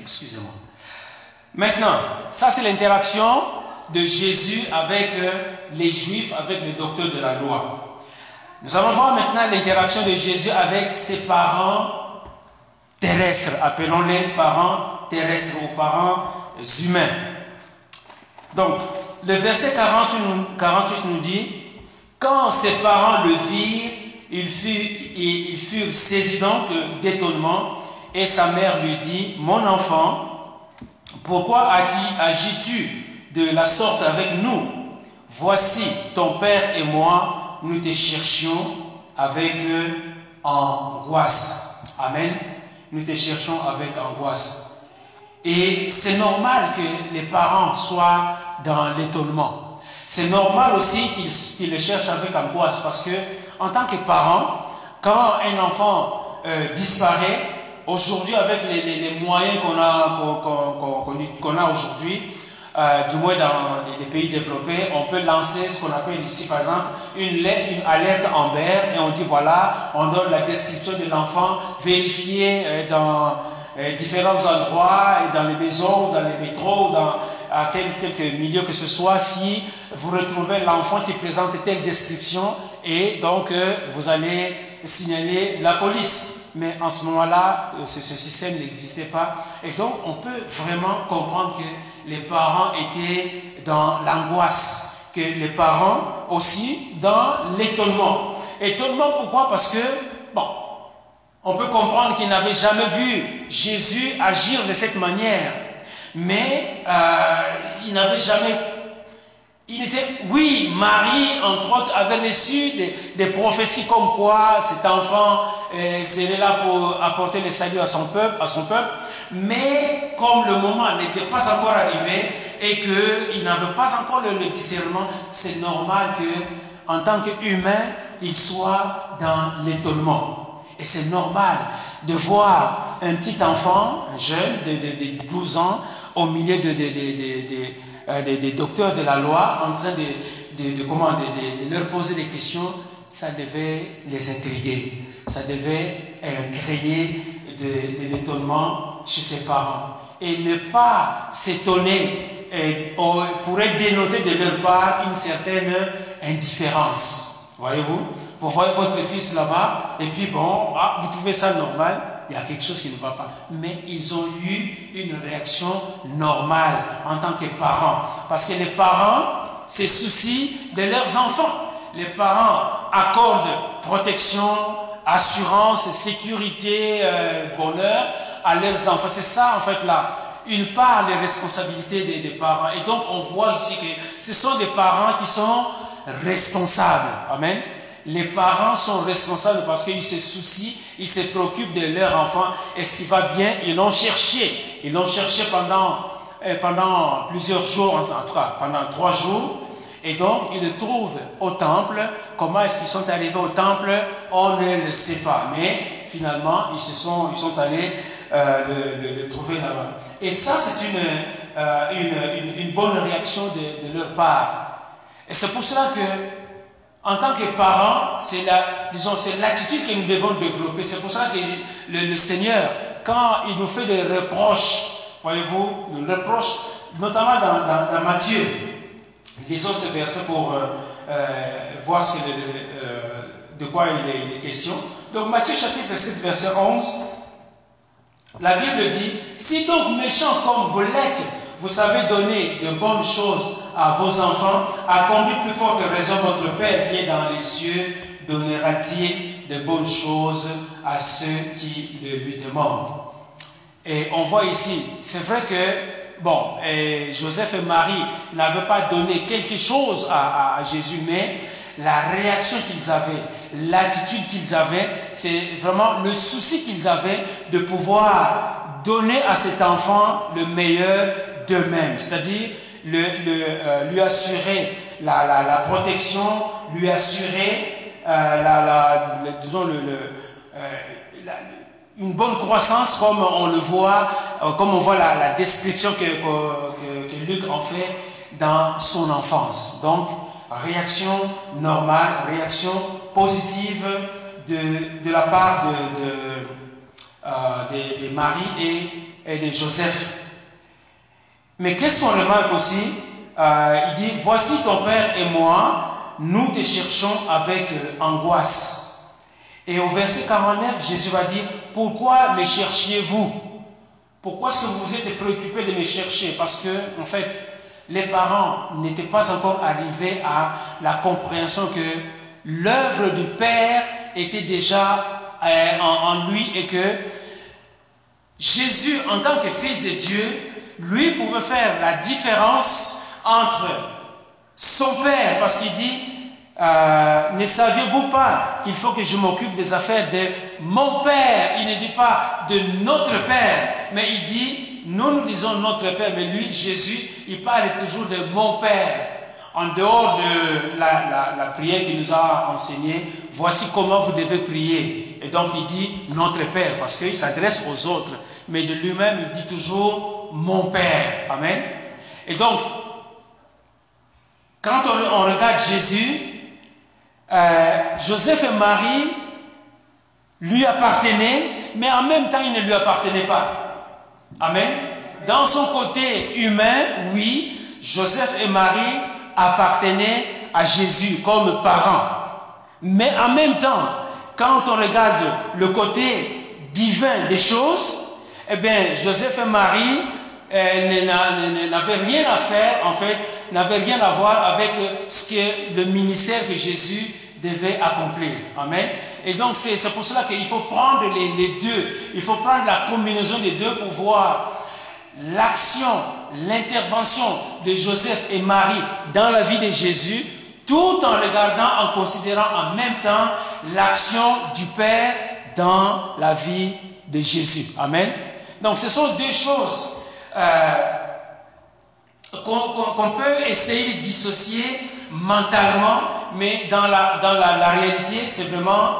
Excusez-moi. Maintenant, ça c'est l'interaction de Jésus avec euh, les Juifs, avec les docteurs de la loi. Nous allons voir maintenant l'interaction de Jésus avec ses parents terrestres, appelons-les parents terrestres ou parents humains. Donc, le verset 48 nous, 48 nous dit, quand ses parents le virent, ils furent, ils saisis donc d'étonnement et sa mère lui dit, mon enfant, pourquoi agis-tu de la sorte avec nous? Voici, ton père et moi, nous te cherchions avec angoisse. Amen. Nous te cherchons avec angoisse. Et c'est normal que les parents soient dans l'étonnement. C'est normal aussi qu'ils le cherchent avec angoisse parce que, en tant que parent, quand un enfant euh, disparaît, aujourd'hui, avec les, moyens qu'on a, qu'on, a aujourd'hui, euh, du moins dans les, pays développés, on peut lancer ce qu'on appelle ici, par exemple, une, une alerte Amber et on dit voilà, on donne la description de l'enfant, vérifier euh, dans euh, différents endroits, dans les maisons, dans les métros, dans à quelques milieux que ce soit, si vous retrouvez l'enfant qui présente telle description, et donc vous allez signaler la police mais en ce moment-là, ce, système n'existait pas. Et donc, on peut vraiment comprendre que les parents étaient dans l'angoisse, que les parents aussi dans l'étonnement. Étonnement pourquoi? Parce que, bon, on peut comprendre qu'ils n'avaient jamais vu Jésus agir de cette manière, mais euh, ils n'avaient jamais il était, oui, Marie, entre autres, avait reçu des, prophéties comme quoi cet enfant euh, serait là pour apporter le salut à son peuple. Mais comme le moment n'était pas encore arrivé et qu'il n'avait pas encore le, discernement, c'est normal que, en tant qu'humain, il soit dans l'étonnement. Et c'est normal de voir un petit enfant, un jeune de, de 12 ans, au milieu de, euh, des, docteurs de la loi en train de, de, comment, de, leur poser des questions, ça devait les intriguer, ça devait euh, créer de, l'étonnement chez ses parents. Et ne pas s'étonner euh, pourrait dénoter de leur part une certaine indifférence. Voyez-vous? Vous voyez votre fils là-bas, et puis bon, ah, vous trouvez ça normal? Il y a quelque chose qui ne va pas. Mais ils ont eu une réaction normale en tant que parents. Parce que les parents se soucient de leurs enfants. Les parents accordent protection, assurance, sécurité, euh, bonheur à leurs enfants. C'est ça en fait là une part des responsabilités des, des, parents. Et donc on voit ici que ce sont des parents qui sont responsables. Amen. Les parents sont responsables parce qu'ils se soucient, ils se préoccupent de leur enfant. Est-ce qu'il va bien? Ils l'ont cherché. Ils l'ont cherché pendant, euh, plusieurs jours, en tout cas pendant trois jours. Et donc, ils le trouvent au temple. Comment est-ce qu'ils sont arrivés au temple? On ne le sait pas. Mais finalement, ils, se sont, ils sont allés euh, le, trouver là-bas. Et ça, c'est une, euh, une, bonne réaction de leur part. Et c'est pour cela que en tant que parents, c'est la, disons, c'est l'attitude que nous devons développer. C'est pour ça que le, Seigneur, quand il nous fait des reproches, voyez-vous, des reproches, notamment dans, Matthieu, lisons ce verset pour euh, euh, voir ce que euh, de quoi il est, question. Donc Matthieu chapitre 7, verset 11, la Bible dit, si donc méchant comme vous l'êtes, vous savez donner de bonnes choses à vos enfants, combien plus forte raison votre Père qui est dans les cieux donnera-t-il de bonnes choses à ceux qui le lui demandent? Et on voit ici, c'est vrai que, bon, Joseph et Marie n'avaient pas donné quelque chose à Jésus, mais la réaction qu'ils avaient, l'attitude qu'ils avaient, c'est vraiment le souci qu'ils avaient de pouvoir donner à cet enfant le meilleur d'eux-mêmes, c'est-à-dire euh, lui assurer la, protection, lui assurer euh, euh, une bonne croissance comme on le voit, comme on voit la, description que, Luc en fait dans son enfance. Donc, réaction normale, réaction positive de, la part de, de, de, de Marie et, et de Joseph. Mais qu'est-ce qu'on remarque aussi? Euh, Il dit, voici ton Père et moi, nous te cherchons avec euh, angoisse. Et au verset 49, Jésus va dire, pourquoi me cherchiez-vous? Pourquoi est-ce que vous êtes préoccupés de me chercher? Parce que, en fait, les parents n'étaient pas encore arrivés à la compréhension que l'œuvre du Père était déjà euh, en lui et que Jésus, en tant que fils de Dieu, lui pouvait faire la différence entre son père, parce qu'il dit, euh, ne saviez-vous pas qu'il faut que je m'occupe des affaires de mon père? Il ne dit pas de notre père, mais il dit, nous nous disons notre père, mais lui, Jésus, il parle toujours de mon père. En dehors de la, la prière qu'il nous a enseignée, voici comment vous devez prier. Et donc il dit notre Père, parce qu'il s'adresse aux autres. Mais de lui-même, il dit toujours mon Père. Amen. Et donc, quand on, regarde Jésus, euh, Joseph et Marie lui appartenaient, mais en même temps, ils ne lui appartenaient pas. Amen. Dans son côté humain, oui, Joseph et Marie appartenaient à Jésus comme parents. Mais en même temps, quand on regarde le côté divin des choses, eh bien, Joseph et Marie euh, n'avaient rien à faire, en fait, n'avaient rien à voir avec ce que le ministère que Jésus devait accomplir. Amen. Et donc, c'est pour cela qu'il faut prendre les, deux. Il faut prendre la combinaison des deux pour voir l'action, l'intervention de Joseph et Marie dans la vie de Jésus, tout en regardant, en considérant en même temps l'action du Père dans la vie de Jésus. Amen. Donc ce sont deux choses euh, qu'on peut essayer de dissocier mentalement, mais dans la, dans la, réalité, c'est vraiment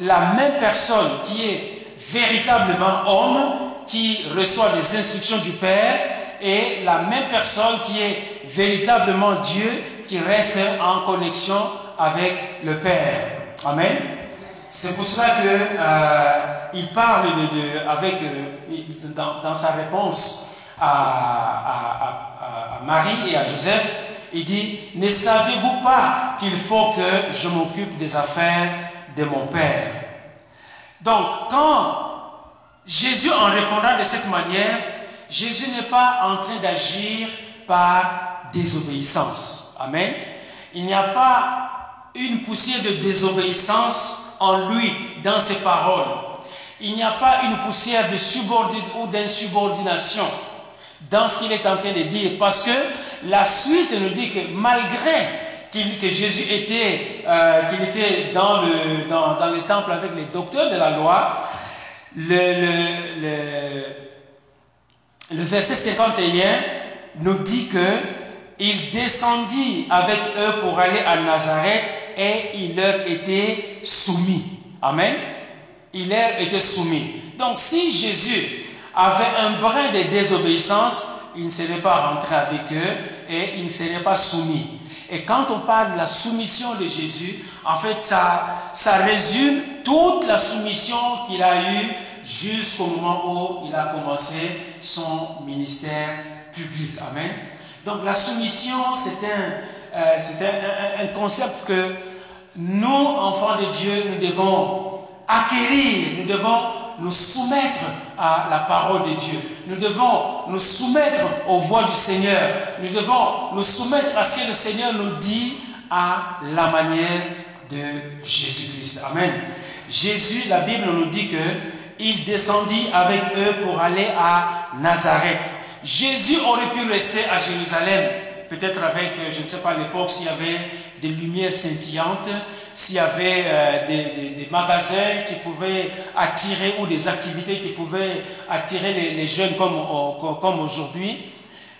la même personne qui est véritablement homme, qui reçoit les instructions du Père, et la même personne qui est véritablement Dieu, qui reste en connexion avec le Père. Amen. C'est pour cela que euh, parle de, avec euh, dans, sa réponse à, Marie et à Joseph, il dit Ne savez-vous pas qu'il faut que je m'occupe des affaires de mon Père? Donc, quand Jésus en répondant de cette manière, Jésus n'est pas en train d'agir par désobéissance. Amen. Il n'y a pas une poussière de désobéissance en lui, dans ses paroles. Il n'y a pas une poussière de subordination ou d'insubordination dans ce qu'il est en train de dire, parce que la suite nous dit que malgré que Jésus était, euh, dans le, temple avec les docteurs de la loi, le, le verset 51 nous dit que il descendit avec eux pour aller à Nazareth et il leur était soumis. Amen. Il était soumis. Donc si Jésus avait un brin de désobéissance, il ne serait pas rentré avec eux et il ne serait pas soumis. Et quand on parle de la soumission de Jésus, en fait, ça, ça résume toute la soumission qu'il a eue jusqu'au moment où il a commencé son ministère public. Amen. Donc la soumission, c'est un, euh, un, concept que nous, enfants de Dieu, nous devons acquérir, nous devons nous soumettre à la parole de Dieu. Nous devons nous soumettre aux voix du Seigneur. Nous devons nous soumettre à ce que le Seigneur nous dit à la manière de Jésus-Christ. Amen. Jésus, la Bible nous dit que il descendit avec eux pour aller à Nazareth. Jésus aurait pu rester à Jérusalem, peut-être avec, je ne sais pas à l'époque, s'il y avait des lumières scintillantes, s'il y avait euh, des, magasins qui pouvaient attirer ou des activités qui pouvaient attirer les, jeunes comme, aujourd'hui.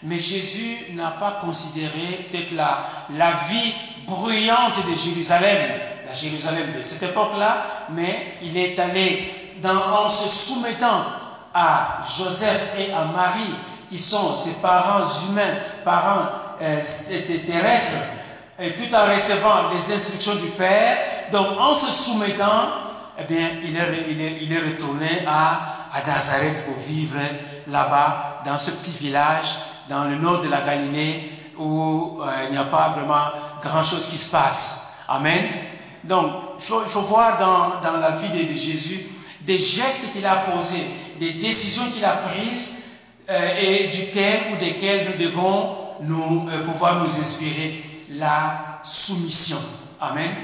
Mais Jésus n'a pas considéré peut-être la, la vie bruyante de Jérusalem, la Jérusalem de cette époque-là, mais il est allé en se soumettant à Joseph et à Marie, qui sont ses parents humains, parents euh, terrestres, et tout en recevant les instructions du Père, donc en se soumettant, eh bien, il est, il est, il est retourné à, à Nazareth pour vivre là-bas, dans ce petit village, dans le nord de la Galilée, où euh, il n'y a pas vraiment grand-chose qui se passe. Amen. Donc, il faut, faut voir dans, dans la vie de, Jésus des gestes qu'il a posés, des décisions qu'il a prises euh, et duquel ou desquels nous devons nous, euh, pouvoir nous inspirer. La soumission. Amen.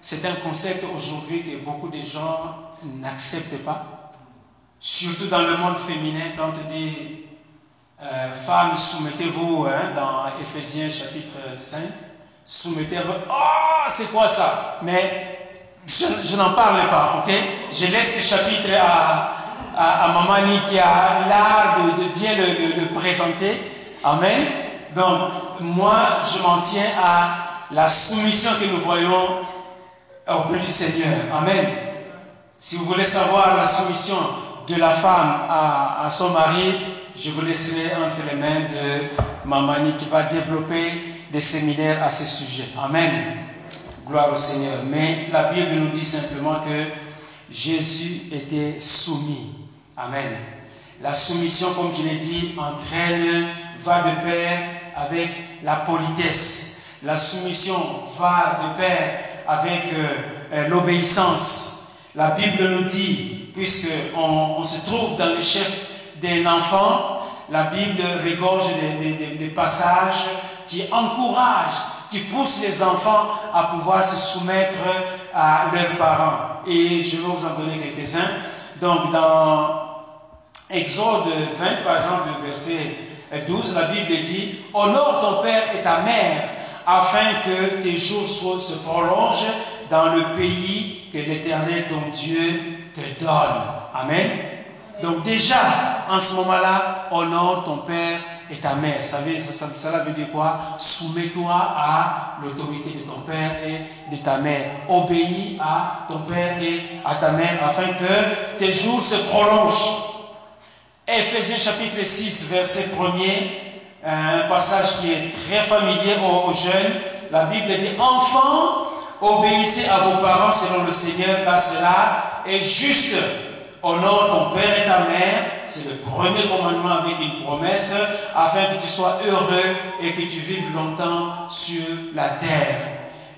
C'est un concept aujourd'hui que beaucoup de gens n'acceptent pas. Surtout dans le monde féminin, quand on dit euh, femmes, soumettez-vous hein, dans Ephésiens chapitre 5, soumettez-vous. Oh, c'est quoi ça? Mais je, n'en parle pas, ok? Je laisse ce chapitre à, à, qui a l'art de, bien le, présenter. Amen. Donc, moi, je m'en tiens à la soumission que nous voyons auprès du Seigneur. Amen. Si vous voulez savoir la soumission de la femme à, à son mari, je vous laisserai entre les mains de Mamani qui va développer des séminaires à ce sujet. Amen. Gloire au Seigneur. Mais la Bible nous dit simplement que Jésus était soumis. Amen. La soumission, comme je l'ai dit, entraîne, va de pair avec la politesse. La soumission va de pair avec euh, euh, l'obéissance. La Bible nous dit, puisque on, se trouve dans le chef d'un enfant, la Bible regorge des passages qui encouragent qui pousse les enfants à pouvoir se soumettre à leurs parents. Et je vais vous en donner quelques-uns. Donc, dans Exode 20, par exemple, verset 12, la Bible dit Honore ton père et ta mère, afin que tes jours se prolongent dans le pays que l'Éternel, ton Dieu, te donne. Amen. Donc, déjà, en ce moment-là, honore ton père et ta mère. Ça veut, ça, cela veut dire quoi? Soumets-toi à l'autorité de ton père et de ta mère. Obéis à ton père et à ta mère afin que tes jours se prolongent. Ephésiens chapitre 6, verset 1er, un passage qui est très familier aux, jeunes. La Bible dit, enfants, obéissez à vos parents selon le Seigneur, car cela est juste. Honore ton père et ta mère, c'est le premier commandement avec une promesse, afin que tu sois heureux et que tu vives longtemps sur la terre.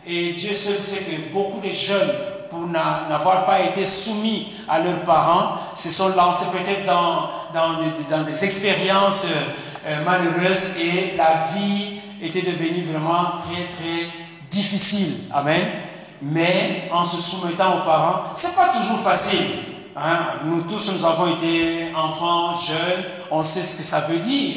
Et Dieu seul sait que beaucoup de jeunes, pour n'avoir pas été soumis à leurs parents, se sont lancés peut-être dans, dans, des expériences euh, malheureuses et la vie était devenue vraiment très très difficile. Amen. Mais en se soumettant aux parents, c'est pas toujours facile. Hein, nous tous, nous avons été enfants, jeunes, on sait ce que ça veut dire.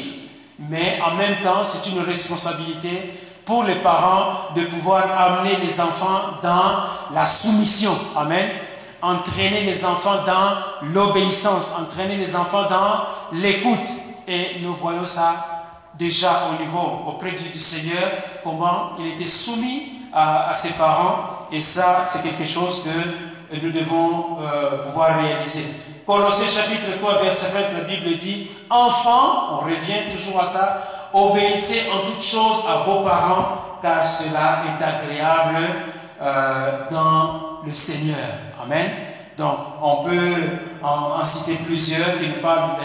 Mais en même temps, c'est une responsabilité pour les parents de pouvoir amener les enfants dans la soumission. Amen. Entraîner les enfants dans l'obéissance, entraîner les enfants dans l'écoute. Et nous voyons ça déjà au niveau, auprès du, Seigneur, comment il était soumis à, ses parents. Et ça, c'est quelque chose que nous devons euh, pouvoir réaliser. Colossiens chapitre 3, verset 20, la Bible dit, Enfants, on revient toujours à ça, obéissez en toutes choses à vos parents, car cela est agréable euh, dans le Seigneur. Amen. Donc, on peut en, citer plusieurs qui nous parlent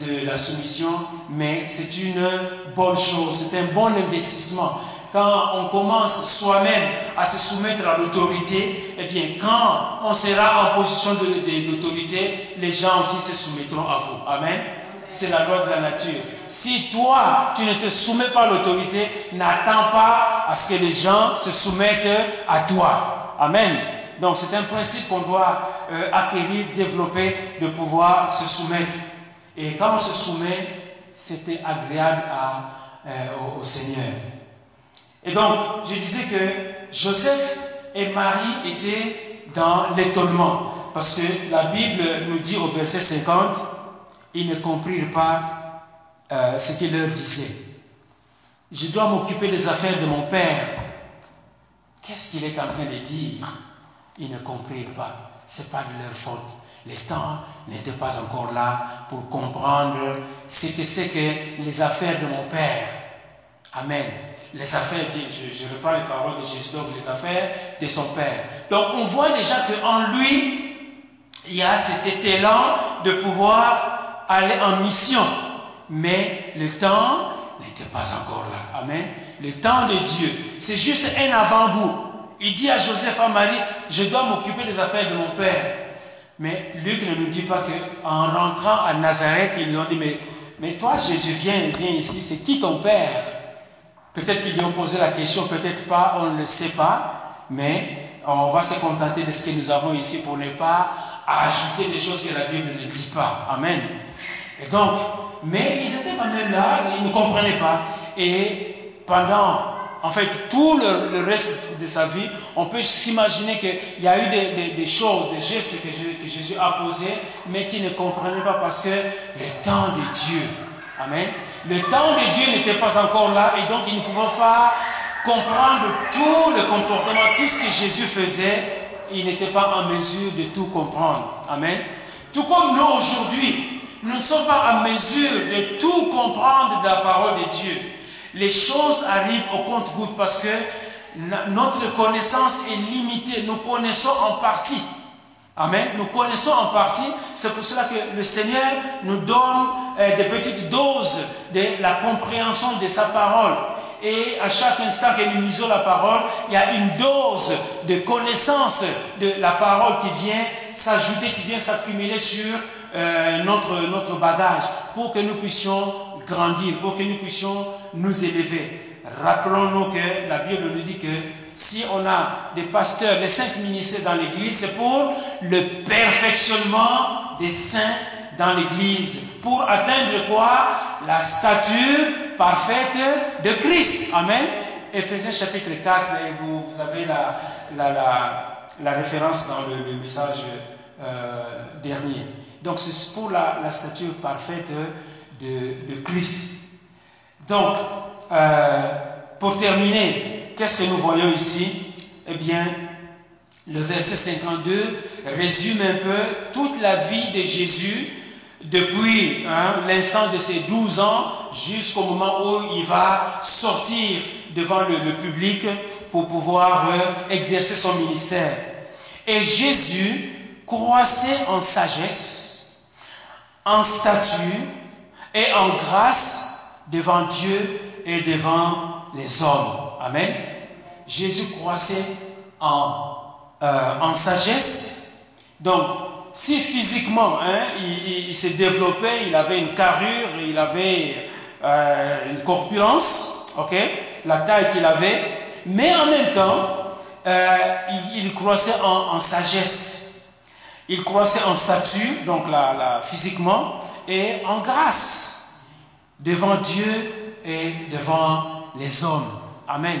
de, de la soumission, mais c'est une bonne chose, c'est un bon investissement quand on commence soi-même à se soumettre à l'autorité, eh bien, quand on sera en position d'autorité, les gens aussi se soumettront à vous. Amen. C'est la loi de la nature. Si toi, tu ne te soumets pas à l'autorité, n'attends pas à ce que les gens se soumettent à toi. Amen. Donc, c'est un principe qu'on doit euh, acquérir, développer, de pouvoir se soumettre. Et quand on se soumet, c'était agréable à, euh, au Seigneur. Et donc, je disais que Joseph et Marie étaient dans l'étonnement. Parce que la Bible nous dit au verset 50, ils ne comprirent pas euh, ce qu'il leur disait. Je dois m'occuper des affaires de mon père. Qu'est-ce qu'il est en train de dire? Ils ne comprirent pas. Ce n'est pas de leur faute. Le temps n'était pas encore là pour comprendre ce que c'est que les affaires de mon père. Amen les affaires, je, je reprends les paroles de Jésus, donc les affaires de son Père. Donc on voit déjà qu'en lui, il y a cet élan de pouvoir aller en mission. Mais le temps n'était pas encore là. Amen. Le temps de Dieu, c'est juste un avant-goût. Il dit à Joseph, à Marie, je dois m'occuper des affaires de mon Père. Mais Luc ne nous dit pas qu'en rentrant à Nazareth, ils lui ont dit, mais, mais toi Jésus, viens, viens ici, c'est qui ton Père? Peut-être qu'ils lui ont posé la question, peut-être pas, on ne le sait pas, mais on va se contenter de ce que nous avons ici pour ne pas ajouter des choses que la Bible ne dit pas. Amen. Et donc, mais ils étaient quand même là, ils ne comprenaient pas. Et pendant, en fait, tout le, reste de sa vie, on peut s'imaginer qu'il y a eu des, choses, des gestes que, Jésus a posés, mais qu'ils ne comprenaient pas parce que le temps de Dieu, Amen. Le temps de Dieu n'était pas encore là et donc ils ne pouvaient pas comprendre tout le comportement, tout ce que Jésus faisait. Ils n'étaient pas en mesure de tout comprendre. Amen. Tout comme nous aujourd'hui, nous ne sommes pas en mesure de tout comprendre de la parole de Dieu. Les choses arrivent au compte-goutte parce que notre connaissance est limitée. Nous connaissons en partie. Amen. Nous connaissons en partie. C'est pour cela que le Seigneur nous donne euh, des petites doses de la compréhension de sa parole. Et à chaque instant que nous lisons la parole, il y a une dose de connaissance de la parole qui vient s'ajouter, qui vient s'accumuler sur euh, notre, notre bagage pour que nous puissions grandir, pour que nous puissions nous élever. Rappelons-nous que la Bible nous dit que si on a des pasteurs, les cinq ministères dans l'Église, c'est pour le perfectionnement des saints dans l'Église. Pour atteindre quoi? La stature parfaite de Christ. Amen. Ephésiens chapitre 4, et vous, avez la, la, référence dans le, message euh, dernier. Donc c'est pour la, stature parfaite de, Christ. Donc, euh, pour terminer, qu'est-ce que nous voyons ici? Eh bien, le verset 52 résume un peu toute la vie de Jésus depuis hein, l'instant de ses 12 ans jusqu'au moment où il va sortir devant le, public pour pouvoir euh, exercer son ministère. Et Jésus croissait en sagesse, en statut et en grâce devant Dieu et devant les hommes. Amen. Jésus croissait en, euh, sagesse. Donc, si physiquement hein, il, s'est développé, il avait une carrure, il avait euh, une corpulence, ok, la taille qu'il avait, mais en même temps, euh, il, croissait en, sagesse. Il croissait en statut, donc là, physiquement, et en grâce devant Dieu et devant les hommes. Amen.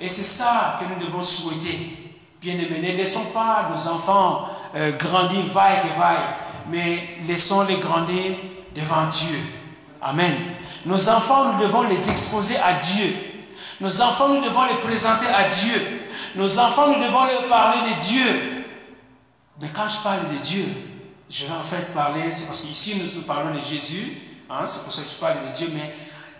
Et c'est ça que nous devons souhaiter. Bien-aimés, ne laissons pas nos enfants euh, grandir vaille et vaille, mais laissons-les grandir devant Dieu. Amen. Nos enfants, nous devons les exposer à Dieu. Nos enfants, nous devons les présenter à Dieu. Nos enfants, nous devons leur parler de Dieu. Mais quand je parle de Dieu, je vais en fait parler, c'est parce qu'ici nous parlons de Jésus, hein, c'est pour ça que je parle de Dieu, mais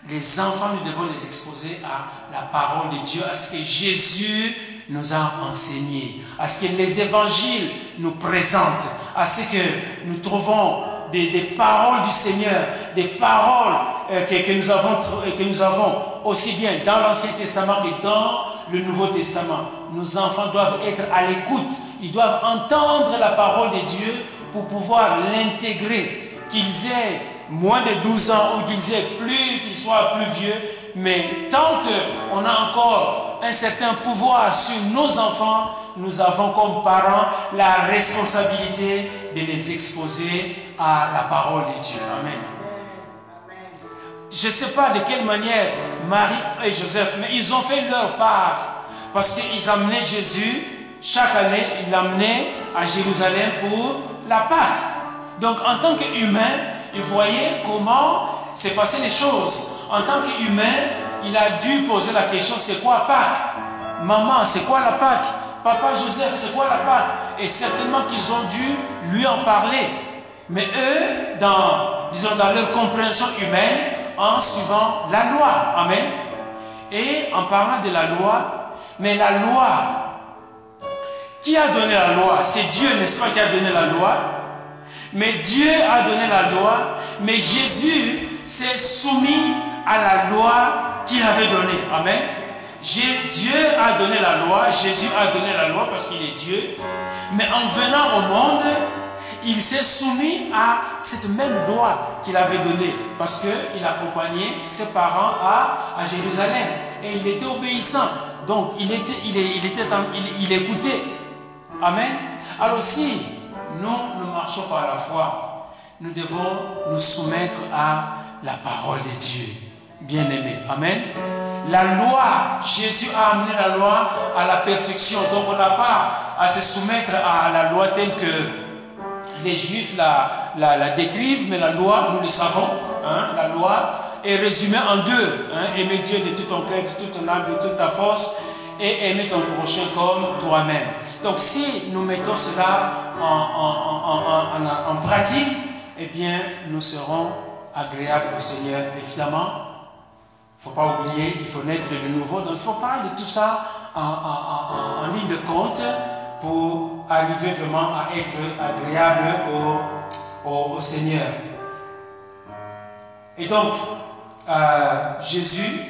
les enfants, nous devons les exposer à la parole de Dieu, à ce que Jésus nous a enseigné, à ce que les évangiles nous présentent, à ce que nous trouvons des, paroles du Seigneur, des paroles euh, que, nous avons, que nous avons aussi bien dans l'Ancien Testament que dans le Nouveau Testament. Nos enfants doivent être à l'écoute, ils doivent entendre la parole de Dieu pour pouvoir l'intégrer, qu'ils aient moins de 12 ans ou qu'ils aient plus, qu'ils soient plus vieux, mais tant qu'on a encore un certain pouvoir sur nos enfants, nous avons comme parents la responsabilité de les exposer à la parole de Dieu. Amen. Je ne sais pas de quelle manière Marie et Joseph, mais ils ont fait leur part. Parce qu'ils amenaient Jésus, chaque année, ils l'amenaient à Jérusalem pour la Pâque. Donc en tant qu'humain, il voyait comment s'est passé les choses. En tant qu'humain, il a dû poser la question, c'est quoi Pâque? Maman, c'est quoi la Pâque? Papa Joseph, c'est quoi la Pâque? Et certainement qu'ils ont dû lui en parler. Mais eux, dans, disons, dans leur compréhension humaine, en suivant la loi. Amen. Et en parlant de la loi, mais la loi, qui a donné la loi C'est Dieu, n'est-ce pas, qui a donné la loi? Mais Dieu a donné la loi, mais Jésus s'est soumis à la loi qu'il avait donnée. Amen. Dieu a donné la loi, Jésus a donné la loi parce qu'il est Dieu. Mais en venant au monde, il s'est soumis à cette même loi qu'il avait donnée parce qu'il accompagnait ses parents à, Jérusalem et il était obéissant. Donc il, était, il, écoutait. Amen. Alors si nous, nous marchons par la foi, nous devons nous soumettre à la parole de Dieu. Bien-aimé. Amen. La loi, Jésus a amené la loi à la perfection. Donc on n'a pas à se soumettre à la loi telle que les Juifs la, la, décrivent, mais la loi, nous le savons, hein, la loi est résumée en deux. Hein, aimer Dieu de tout ton cœur, de toute ton âme, de toute ta force, et aimer ton prochain comme toi-même. Donc si nous mettons cela en, pratique, eh bien, nous serons agréables au Seigneur. Évidemment, il ne faut pas oublier, il faut naître de nouveau. Donc il faut pas de tout ça en, ligne de compte pour arriver vraiment à être agréable au, Seigneur. Et donc, euh, Jésus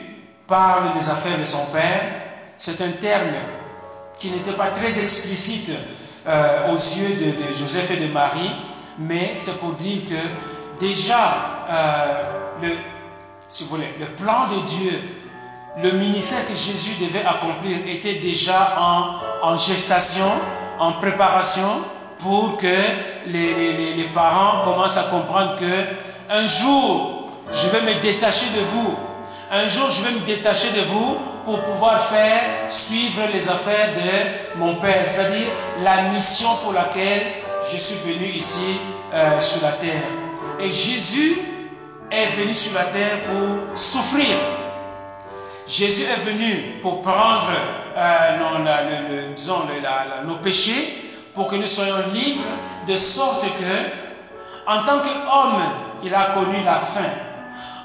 parle des affaires de son Père. C'est un terme qui n'était pas très explicite euh, aux yeux de, Joseph et de Marie, mais c'est pour dire que déjà, euh, si vous voulez, le plan de Dieu, le ministère que Jésus devait accomplir était déjà en, gestation en préparation pour que les, les, parents commencent à comprendre que un jour, je vais me détacher de vous. Un jour, je vais me détacher de vous pour pouvoir faire suivre les affaires de mon Père, c'est-à-dire la mission pour laquelle je suis venu ici euh, sur la terre. Et Jésus est venu sur la terre pour souffrir. Jésus est venu pour prendre euh, disons, nos péchés, pour que nous soyons libres, de sorte que, en tant qu'homme, il a connu la faim.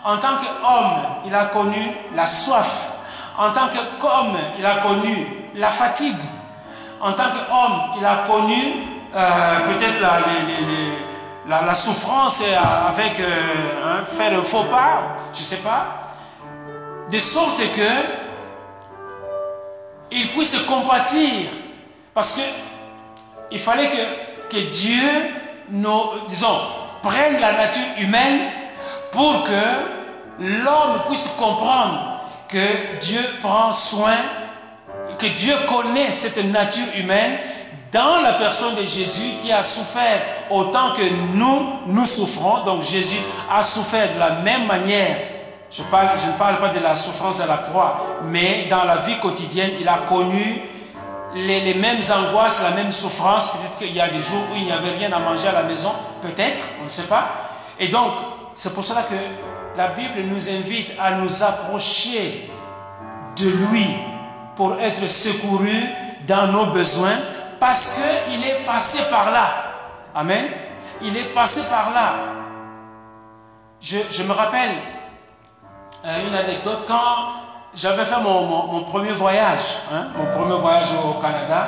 En tant qu'homme, il a connu la soif. En tant qu'homme, il a connu la fatigue. En tant qu'homme, il a connu euh, peut-être la, souffrance avec euh, hein, faire un faux pas, je ne sais pas de sorte que il puisse compatir. Parce que il fallait que, que Dieu, nous, disons, prenne la nature humaine pour que l'homme puisse comprendre que Dieu prend soin, que Dieu connaît cette nature humaine dans la personne de Jésus qui a souffert autant que nous, nous souffrons. Donc Jésus a souffert de la même manière Je, ne parle pas de la souffrance à la croix, mais dans la vie quotidienne, il a connu les, les mêmes angoisses, la même souffrance. Peut-être qu'il y a des jours où il n'y avait rien à manger à la maison, peut-être, on ne sait pas. Et donc, c'est pour cela que la Bible nous invite à nous approcher de lui pour être secourus dans nos besoins parce qu'il est passé par là. Amen. Il est passé par là. Je, me rappelle euh, une anecdote quand j'avais fait mon, premier voyage, hein, mon premier voyage au Canada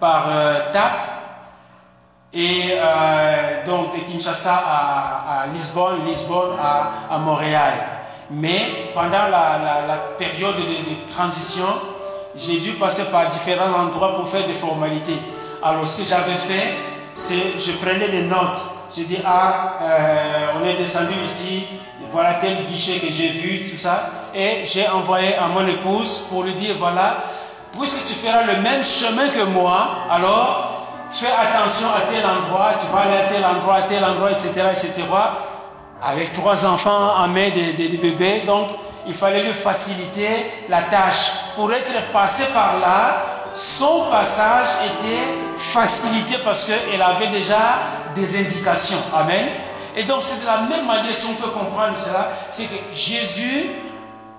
par euh, TAP et euh, donc de Kinshasa à, Lisbonne, Lisbonne à, Montréal. Mais pendant la, période de transition, j'ai dû passer par différents endroits pour faire des formalités. Alors ce que j'avais fait, c'est je prenais les notes. J'ai dit, ah, on est descendu ici, voilà tel guichet que j'ai vu, tout ça. Et j'ai envoyé à mon épouse pour lui dire, voilà, puisque tu feras le même chemin que moi, alors fais attention à tel endroit, tu vas aller à tel endroit, à tel endroit, etc., etc. Avec trois enfants en main des, des bébés, donc il fallait lui faciliter la tâche. Pour être passé par là, son passage était facilité parce qu'elle avait déjà des indications. Amen. Et donc c'est de la même manière, si on peut comprendre cela, c'est que Jésus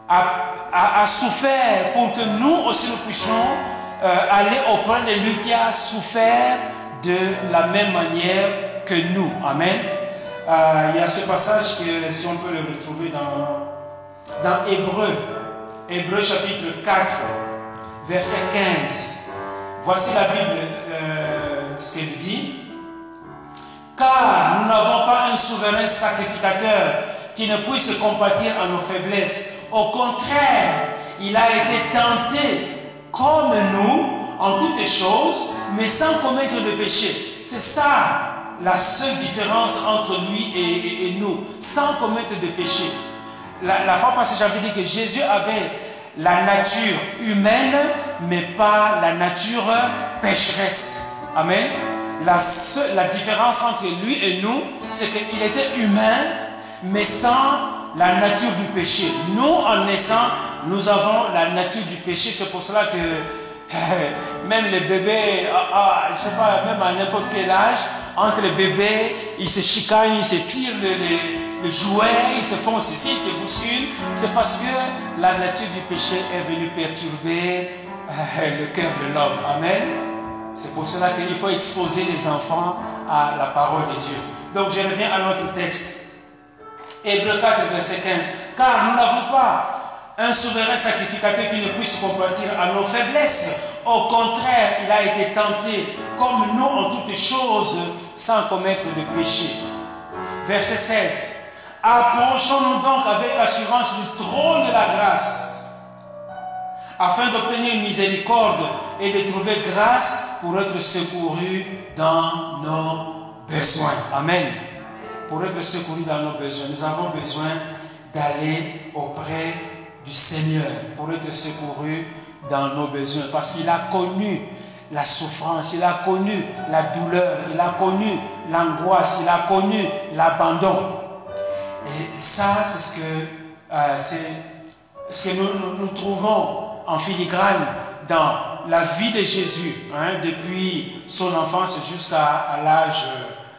a, souffert pour que nous aussi nous puissions euh, aller auprès de lui qui a souffert de la même manière que nous. Amen. Euh, il y a ce passage que si on peut le retrouver dans dans Hébreu, Hébreu chapitre 4, verset 15. Voici la Bible, euh, ce qu'elle dit. Car nous n'avons pas un souverain sacrificateur qui ne puisse compatir à nos faiblesses. Au contraire, il a été tenté comme nous en toutes choses, mais sans commettre de péché. C'est ça la seule différence entre lui et nous, sans commettre de péché. La, fois passée, j'avais dit que Jésus avait la nature humaine, mais pas la nature pécheresse. Amen. La, la différence entre lui et nous, c'est qu'il était humain, mais sans la nature du péché. Nous, en naissant, nous avons la nature du péché. C'est pour cela que même les bébés, ah, ah, je sais pas, même à n'importe quel âge, entre les bébés, ils se chicanent, ils se tirent les, les jouets, ils se font ceci, ils se bousculent. C'est parce que la nature du péché est venue perturber le cœur de l'homme. Amen. C'est pour cela qu'il faut exposer les enfants à la parole de Dieu. Donc je reviens à notre texte. Hébreu 4, verset 15. Car nous n'avons pas un souverain sacrificateur qui ne puisse compatir à nos faiblesses. Au contraire, il a été tenté comme nous en toutes choses sans commettre de péché. Verset 16. Approchons-nous donc avec assurance du trône de la grâce, afin d'obtenir miséricorde et de trouver grâce pour être secourus dans nos besoins. Amen. Pour être secourus dans nos besoins, nous avons besoin d'aller auprès du Seigneur pour être secourus dans nos besoins, parce qu'il a connu la souffrance, il a connu la douleur, il a connu l'angoisse, il a connu l'abandon. Et ça, c'est ce que, euh, c'est ce que nous, nous, trouvons en filigrane dans la vie de Jésus, hein, depuis son enfance jusqu'à l'âge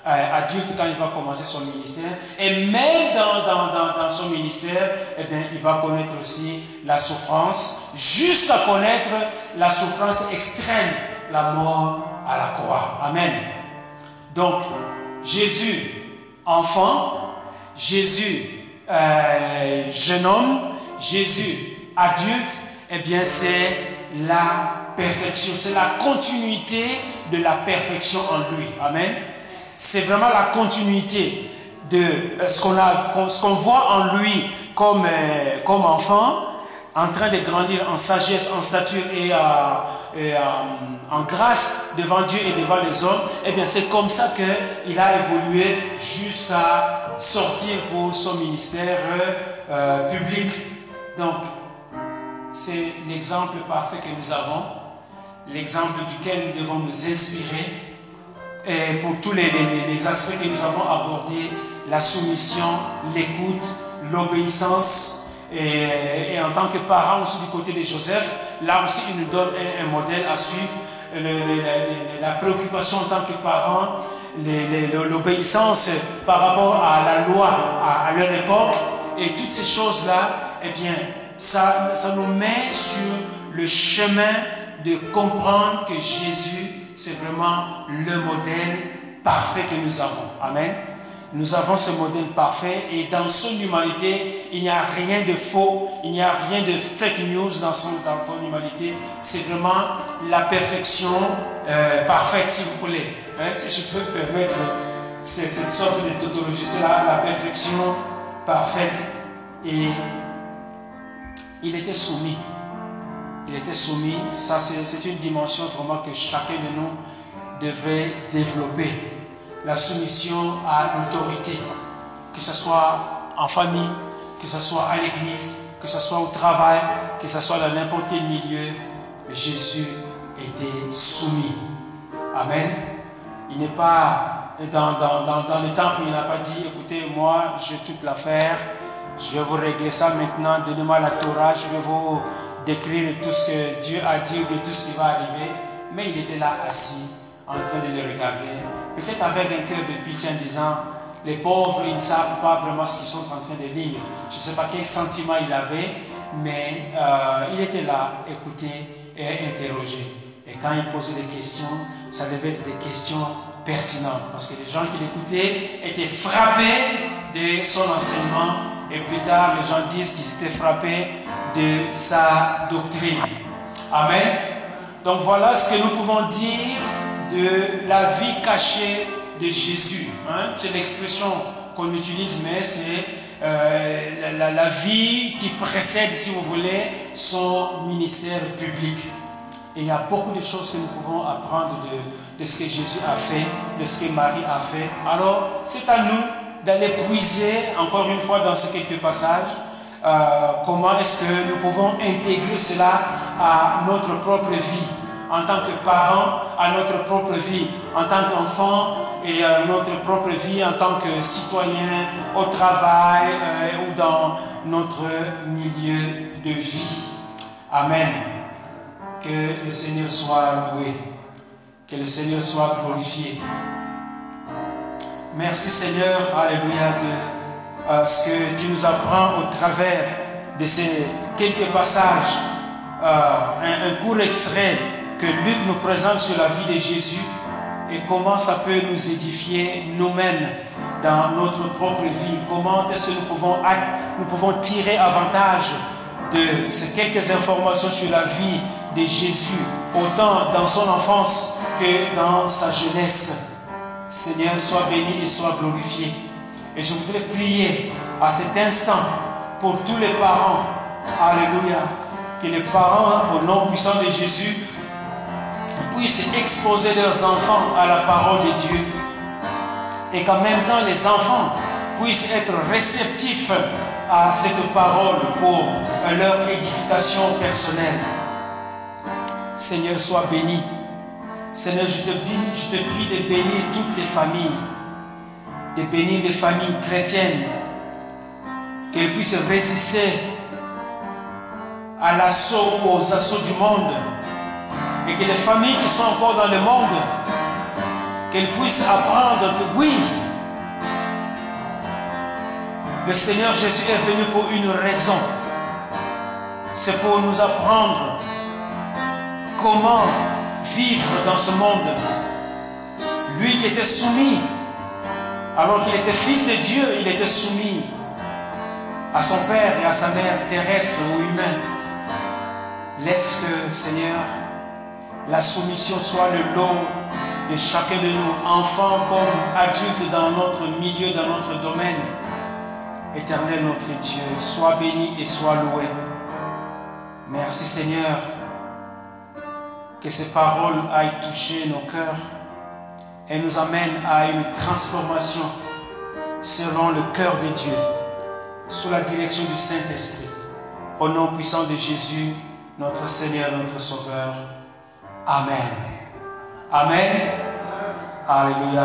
euh, adulte quand il va commencer son ministère. Et même dans, dans, dans, son ministère, eh bien, il va connaître aussi la souffrance, jusqu'à connaître la souffrance extrême, la mort à la croix. Amen. Donc, Jésus, enfant, Jésus euh, jeune homme, Jésus adulte, eh bien c'est la perfection, c'est la continuité de la perfection en lui. Amen. C'est vraiment la continuité de euh, ce qu'on voit en lui comme, euh, comme enfant, en train de grandir en sagesse, en stature et, en grâce devant Dieu et devant les hommes, eh bien c'est comme ça qu'il a évolué jusqu'à sortir pour son ministère euh, public. C'est l'exemple parfait que nous avons, l'exemple duquel nous devons nous inspirer. Et pour tous les, aspects que nous avons abordés, la soumission, l'écoute, l'obéissance, Et, en tant que parent aussi du côté de Joseph, là aussi il nous donne un, modèle à suivre. la préoccupation en tant que parent, l'obéissance par rapport à la loi à, leur époque et toutes ces choses-là, eh bien, ça, ça nous met sur le chemin de comprendre que Jésus, c'est vraiment le modèle parfait que nous avons. Amen. Nous avons ce modèle parfait et dans son humanité, il n'y a rien de faux, il n'y a rien de fake news dans son, dans humanité. C'est vraiment la perfection euh, parfaite, si vous voulez. Hein, si je peux me permettre cette sorte de tautologie, c'est la, la perfection parfaite. Et il était soumis. Il était soumis. Ça, c'est une dimension vraiment que chacun de nous devrait développer la soumission à l'autorité, que ce soit en famille, que ce soit à l'église, que ce soit au travail, que ce soit dans n'importe quel milieu, Jésus était soumis. Amen. Il n'est pas dans, dans, dans, le temple, il n'a pas dit, écoutez, moi, j'ai toute l'affaire, je vais vous régler ça maintenant, donnez-moi la Torah, je vais vous décrire tout ce que Dieu a dit de tout ce qui va arriver. Mais il était là assis en train de les regarder, peut-être avec un cœur de pitié en disant, les pauvres, ils ne savent pas vraiment ce qu'ils sont en train de lire. Je ne sais pas quel sentiment il avait, mais euh, il était là, écouter et interroger. Et quand il posait des questions, ça devait être des questions pertinentes, parce que les gens qui l'écoutaient étaient frappés de son enseignement, et plus tard, les gens disent qu'ils étaient frappés de sa doctrine. Amen. Donc voilà ce que nous pouvons dire de la vie cachée de Jésus. Hein. C'est l'expression qu'on utilise, mais c'est euh, la, vie qui précède, si vous voulez, son ministère public. Et il y a beaucoup de choses que nous pouvons apprendre de, de ce que Jésus a fait, de ce que Marie a fait. Alors, c'est à nous d'aller puiser, encore une fois, dans ces quelques passages, euh, comment est-ce que nous pouvons intégrer cela à notre propre vie en tant que parents, à notre propre vie, en tant qu'enfants et à notre propre vie en tant que citoyens au travail euh, ou dans notre milieu de vie. Amen. Que le Seigneur soit loué, que le Seigneur soit glorifié. Merci Seigneur, Alléluia, de euh, ce que tu nous apprends au travers de ces quelques passages, euh, un court extrait que Luc nous présente sur la vie de Jésus et comment ça peut nous édifier nous-mêmes dans notre propre vie. Comment est-ce que nous pouvons, nous pouvons tirer avantage de ces quelques informations sur la vie de Jésus, autant dans son enfance que dans sa jeunesse. Seigneur, sois béni et sois glorifié. Et je voudrais prier à cet instant pour tous les parents. Alléluia. Que les parents, au nom puissant de Jésus, puissent exposer leurs enfants à la parole de Dieu et qu'en même temps les enfants puissent être réceptifs à cette parole pour leur édification personnelle. Seigneur, sois béni. Seigneur, je te, je te prie de bénir toutes les familles, de bénir les familles chrétiennes, qu'elles puissent résister à l'assaut ou aux assauts du monde et que les familles qui sont encore dans le monde, qu'elles puissent apprendre que oui, le Seigneur Jésus est venu pour une raison. C'est pour nous apprendre comment vivre dans ce monde. Lui qui était soumis, alors qu'il était fils de Dieu, il était soumis à son père et à sa mère terrestre ou humain. Laisse que, Seigneur, la soumission soit le lot de chacun de nous, enfants comme adultes dans notre milieu, dans notre domaine. Éternel notre Dieu, sois béni et sois loué. Merci Seigneur, que ces paroles aillent toucher nos cœurs et nous amènent à une transformation selon le cœur de Dieu, sous la direction du Saint-Esprit. Au nom puissant de Jésus, notre Seigneur, notre Sauveur. Amen. Amen. Alléluia.